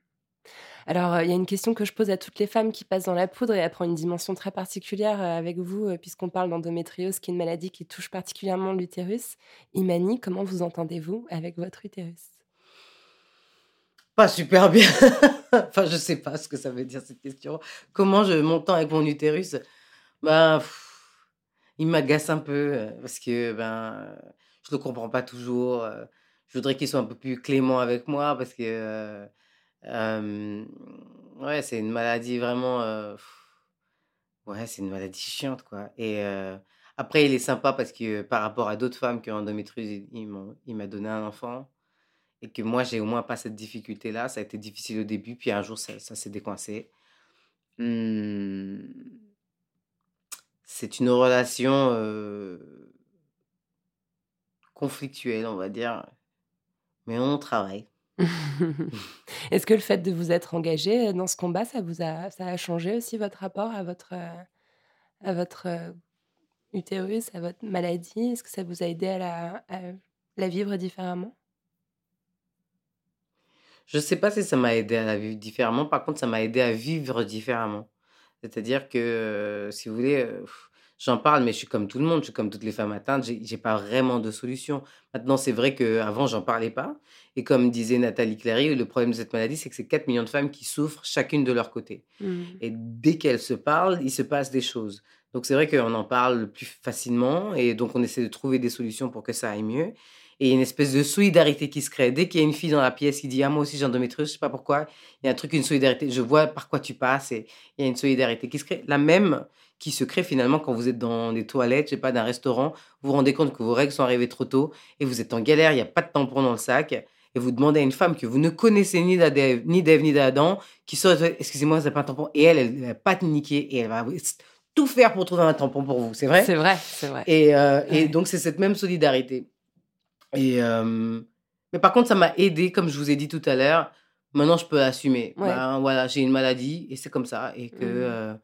Alors, euh, il y a une question que je pose à toutes les femmes qui passent dans la poudre et elle prend une dimension très particulière euh, avec vous, puisqu'on parle d'endométriose, qui est une maladie qui touche particulièrement l'utérus. Imani, comment vous entendez-vous avec votre utérus? Pas super bien. enfin, je sais pas ce que ça veut dire, cette question. Comment je m'entends avec mon utérus? Ben, pff, il m'agace un peu euh, parce que ben, je le comprends pas toujours. euh, Je voudrais qu'il soit un peu plus clément avec moi parce que euh, ouais, c'est une maladie vraiment. ouais, c'est une maladie chiante quoi. Et après, il est sympa parce que par rapport à d'autres femmes qui ont endométriose, il, m'a donné un enfant et que moi, j'ai au moins pas cette difficulté-là. Ça a été difficile au début, puis un jour, ça, ça s'est décoincé. Hmm. C'est une relation euh, conflictuelle, on va dire, mais on travaille. Est-ce que le fait de vous être engagé dans ce combat, ça vous a, ça a changé aussi votre rapport à votre, à votre utérus, à votre maladie? Est-ce que ça vous a aidé à la, à la vivre différemment? Je sais pas si ça m'a aidé à la vivre différemment. Par contre, ça m'a aidé à vivre différemment. C'est-à-dire que, si vous voulez, j'en parle, mais je suis comme tout le monde, je suis comme toutes les femmes atteintes, j'ai pas vraiment de solution. Maintenant, c'est vrai qu'avant, j'en parlais pas. Et comme disait Nathalie Clary, le problème de cette maladie, c'est que c'est 4 millions de femmes qui souffrent chacune de leur côté. Mm. Et dès qu'elles se parlent, il se passe des choses. Donc c'est vrai qu'on en parle plus facilement et donc on essaie de trouver des solutions pour que ça aille mieux. Et il y a une espèce de solidarité qui se crée. Dès qu'il y a une fille dans la pièce qui dit Ah, moi aussi j'ai endométriose, je sais pas pourquoi, il y a un truc, une solidarité. Je vois par quoi tu passes et il y a une solidarité qui se crée. La même qui se crée finalement quand vous êtes dans des toilettes, je sais pas, d'un restaurant, vous vous rendez compte que vos règles sont arrivées trop tôt et vous êtes en galère, il n'y a pas de tampon dans le sac. Et vous demandez à une femme que vous ne connaissez ni d'Ève ni d'Adam, qui sort, excusez-moi, c'est pas un tampon. Et elle, elle va pas te niquer et elle va tout faire pour trouver un tampon pour vous. C'est vrai? C'est vrai, c'est vrai. et, euh, et donc, c'est cette même solidarité. Et, euh, mais par contre, ça m'a aidé, comme je vous ai dit tout à l'heure. Maintenant, je peux assumer. Ouais. Ben, voilà, j'ai une maladie et c'est comme ça. Et que, Mhm. euh,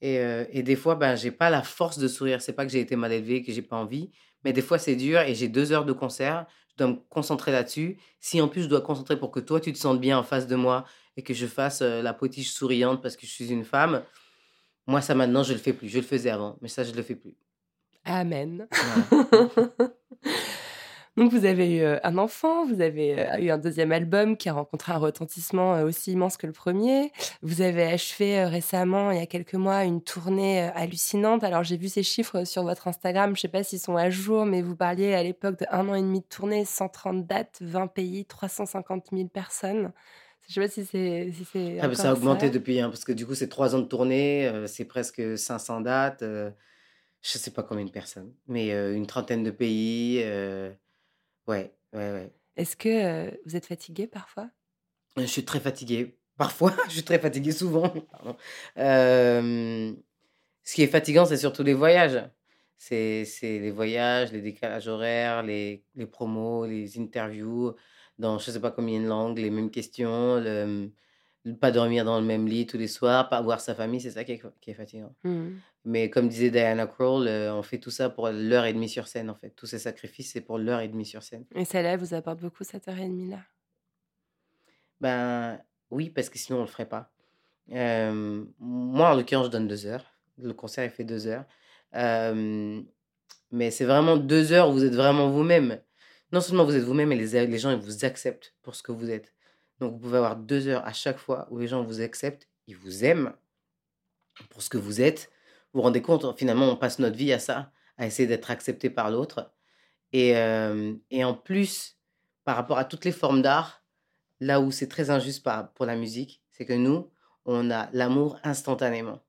Et, euh, et des fois, ben, j'ai pas la force de sourire. C'est pas que j'ai été mal élevé, que j'ai pas envie. Mais des fois, c'est dur et j'ai deux heures de concert. Je dois me concentrer là-dessus. Si en plus, je dois concentrer pour que toi, tu te sentes bien en face de moi et que je fasse la potiche souriante parce que je suis une femme, moi, ça maintenant, je le fais plus. Je le faisais avant, mais ça, je le fais plus. Amen. Donc vous avez eu euh, un enfant, vous avez euh, eu un deuxième album qui a rencontré un retentissement euh, aussi immense que le premier. Vous avez achevé récemment, il y a quelques mois, une tournée hallucinante. Alors j'ai vu ces chiffres sur votre Instagram, je sais pas s'ils sont à jour, mais vous parliez à l'époque de un an et demi de tournée, 130 dates, 20 pays, 350 000 personnes. Je sais pas si c'est si Ah, ça a augmenté depuis, hein, parce que du coup, c'est trois ans de tournée, euh, c'est presque 500 dates, euh, je sais pas combien de personnes, mais euh, une trentaine de pays. Ouais, ouais, ouais. Est-ce que euh, vous êtes fatigué parfois? Je suis très fatigué. Parfois, je suis très fatigué souvent. Euh, ce qui est fatigant, c'est surtout les voyages. C'est c'est les voyages, les décalages horaires, les, les promos, les interviews dans je sais pas combien de langues, les mêmes questions, le pas dormir dans le même lit tous les soirs, pas voir sa famille, c'est ça qui est, qui est fatigant. Mhm. Mais comme disait Diana Krall, euh, on fait tout ça pour l'heure et demie sur scène, en fait. Tous ces sacrifices, c'est pour l'heure et demie sur scène. Et celle-là vous apporte beaucoup cette heure et demie là. Ben oui, parce que sinon on le ferait pas. Euh, moi, en l'occurrence, je donne deux heures. Le concert, il fait deux heures. Euh, mais c'est vraiment deux heures où vous êtes vraiment vous-même. Non seulement vous êtes vous-même, mais les, les gens, ils vous acceptent pour ce que vous êtes. Donc, vous pouvez avoir deux heures à chaque fois où les gens vous acceptent, ils vous aiment pour ce que vous êtes. Vous vous rendez compte, finalement, on passe notre vie à ça, à essayer d'être accepté par l'autre. Et, euh, et en plus, par rapport à toutes les formes d'art, là où c'est très injuste pour la musique, c'est que nous, on a l'amour instantanément.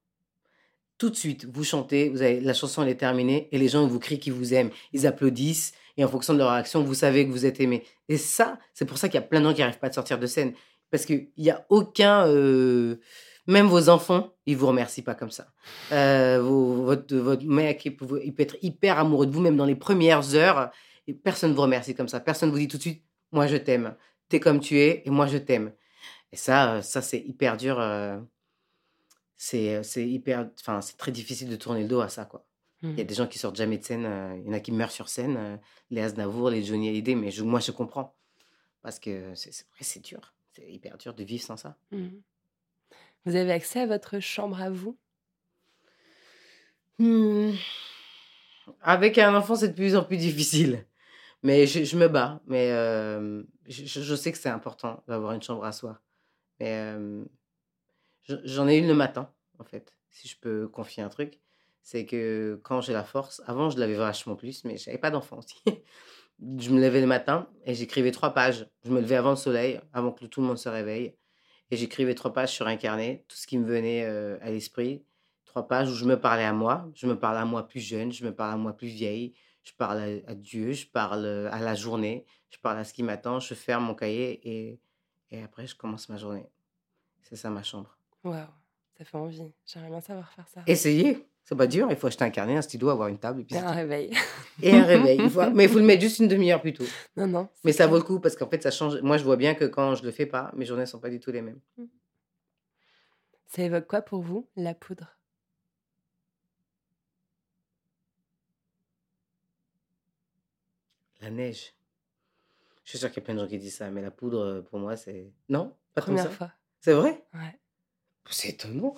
Tout de suite, vous chantez, la chanson est terminée et les gens vous crient qu'ils vous aiment, ils applaudissent et en fonction de leur réaction, vous savez que vous êtes aimé. Et ça, c'est pour ça qu'il y a plein de gens qui n'arrivent pas à sortir de scène parce qu'il n'y a aucun, euh, même vos enfants, ils vous remercient pas comme ça. Euh, votre, mec, il peut, il peut être hyper amoureux de vous même dans les premières heures et personne ne vous remercie comme ça. Personne ne vous dit tout de suite, moi je t'aime, t'es comme tu es et moi je t'aime. Et ça, euh, ça c'est hyper dur. euh, c'est c'est hyper, enfin c'est très difficile de tourner le dos à ça quoi. Il y a Mhm. des gens qui sortent jamais de scène, il y en a qui meurent sur scène, les Aznavour, les Johnny Hallyday, mais je- moi je comprends parce que c'est dur, c'est hyper dur de vivre sans ça. Mhm. Vous avez accès à votre chambre à vous? Hmm. Avec un enfant, c'est de plus en plus difficile. Mais je, je me bats. Mais euh, je, sais que c'est important d'avoir une chambre à soi. Mais euh, j'en ai une le matin, en fait. Si je peux confier un truc, c'est que quand j'ai la force, avant je l'avais vachement plus, mais j'avais pas d'enfant aussi. Je me levais le matin et j'écrivais trois pages. Je me levais avant le soleil, avant que tout le monde se réveille. Et j'écrivais trois pages sur un carnet, tout ce qui me venait euh, à l'esprit trois pages où je me parlais à moi. Je me parle à moi plus jeune, je me parle à moi plus vieille, je parle à, à Dieu, je parle euh, à la journée, je parle à ce qui m'attend, je ferme mon cahier et, et après je commence ma journée. C'est ça ma chambre. Waouh, ça fait envie. J'aimerais bien savoir faire ça. Essayez, c'est pas dur, il faut acheter un carnet, un stylo, avoir une table et, puis Et un réveil. Et un réveil. Mais il faut le mettre juste une demi-heure plus tôt. non, non. Mais ça clair. vaut le coup parce qu'en fait ça change. Moi je vois bien que quand je le fais pas, mes journées sont pas du tout les mêmes. Ça évoque quoi pour vous, la poudre? La neige. Je suis sûr qu'il y a plein de gens qui disent ça, mais la poudre euh, pour moi c'est. Non? Pas comme Première ça? fois. C'est vrai? Ouais. C'est étonnant.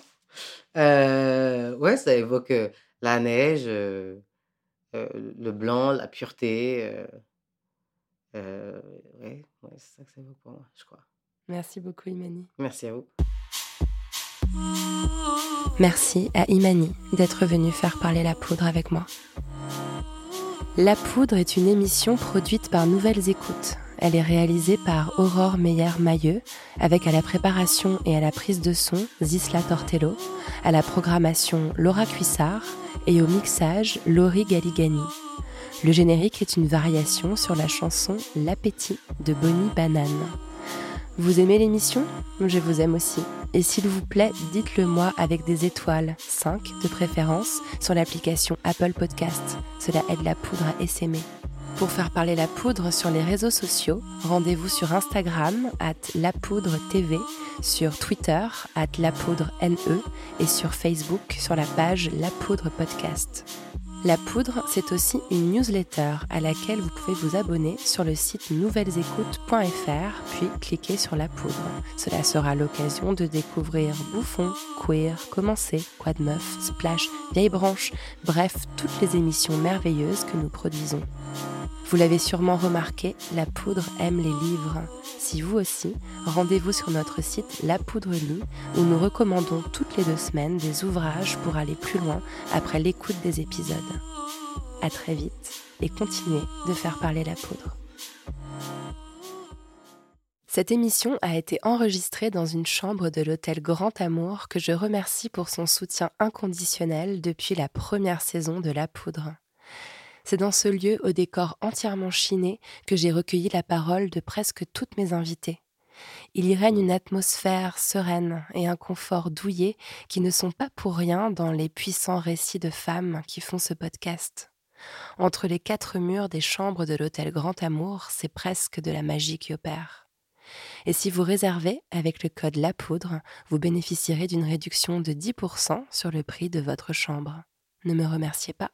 Euh, ouais, ça évoque euh, la neige, euh, le blanc, la pureté. euh, ouais, ouais, c'est ça que ça évoque pour moi, je crois. Merci beaucoup, Imani. Merci à vous. Merci à Imani d'être venue faire parler la poudre avec moi. La poudre est une émission produite par Nouvelles Écoutes. Elle est réalisée par Aurore Meyer-Mailleux, avec à la préparation et à la prise de son Zisla Tortello, à la programmation Laura Cuissard et au mixage Laurie Galigani. Le générique est une variation sur la chanson L'appétit de Bonnie Banane. Vous aimez l'émission? Je vous aime aussi. Et s'il vous plaît, dites-le moi avec des étoiles, 5 de préférence, sur l'application Apple Podcast. Cela aide la poudre à essaimer. Pour faire parler la poudre sur les réseaux sociaux, rendez-vous sur Instagram at lapoudre.tv, sur Twitter at lapoudre.ne et sur Facebook sur la page La Poudre Podcast. La Poudre, c'est aussi une newsletter à laquelle vous pouvez vous abonner sur le site nouvellesécoutes.fr, puis cliquer sur La Poudre. Cela sera l'occasion de découvrir Bouffon, Queer, Commencer, Quoi de Meuf, Splash, Vieille Branche, bref, toutes les émissions merveilleuses que nous produisons. Vous l'avez sûrement remarqué, La Poudre aime les livres. Si vous aussi, rendez-vous sur notre site La Poudre Lit, où nous recommandons toutes les deux semaines des ouvrages pour aller plus loin après l'écoute des épisodes. À très vite et continuez de faire parler la poudre. Cette émission a été enregistrée dans une chambre de l'hôtel Grand Amour que je remercie pour son soutien inconditionnel depuis la première saison de La Poudre. C'est dans ce lieu au décor entièrement chiné que j'ai recueilli la parole de presque toutes mes invitées. Il y règne une atmosphère sereine et un confort douillet qui ne sont pas pour rien dans les puissants récits de femmes qui font ce podcast. Entre les quatre murs des chambres de l'hôtel Grand Amour, c'est presque de la magie qui opère. Et si vous réservez avec le code La Poudre, vous bénéficierez d'une réduction de 10% sur le prix de votre chambre. Ne me remerciez pas.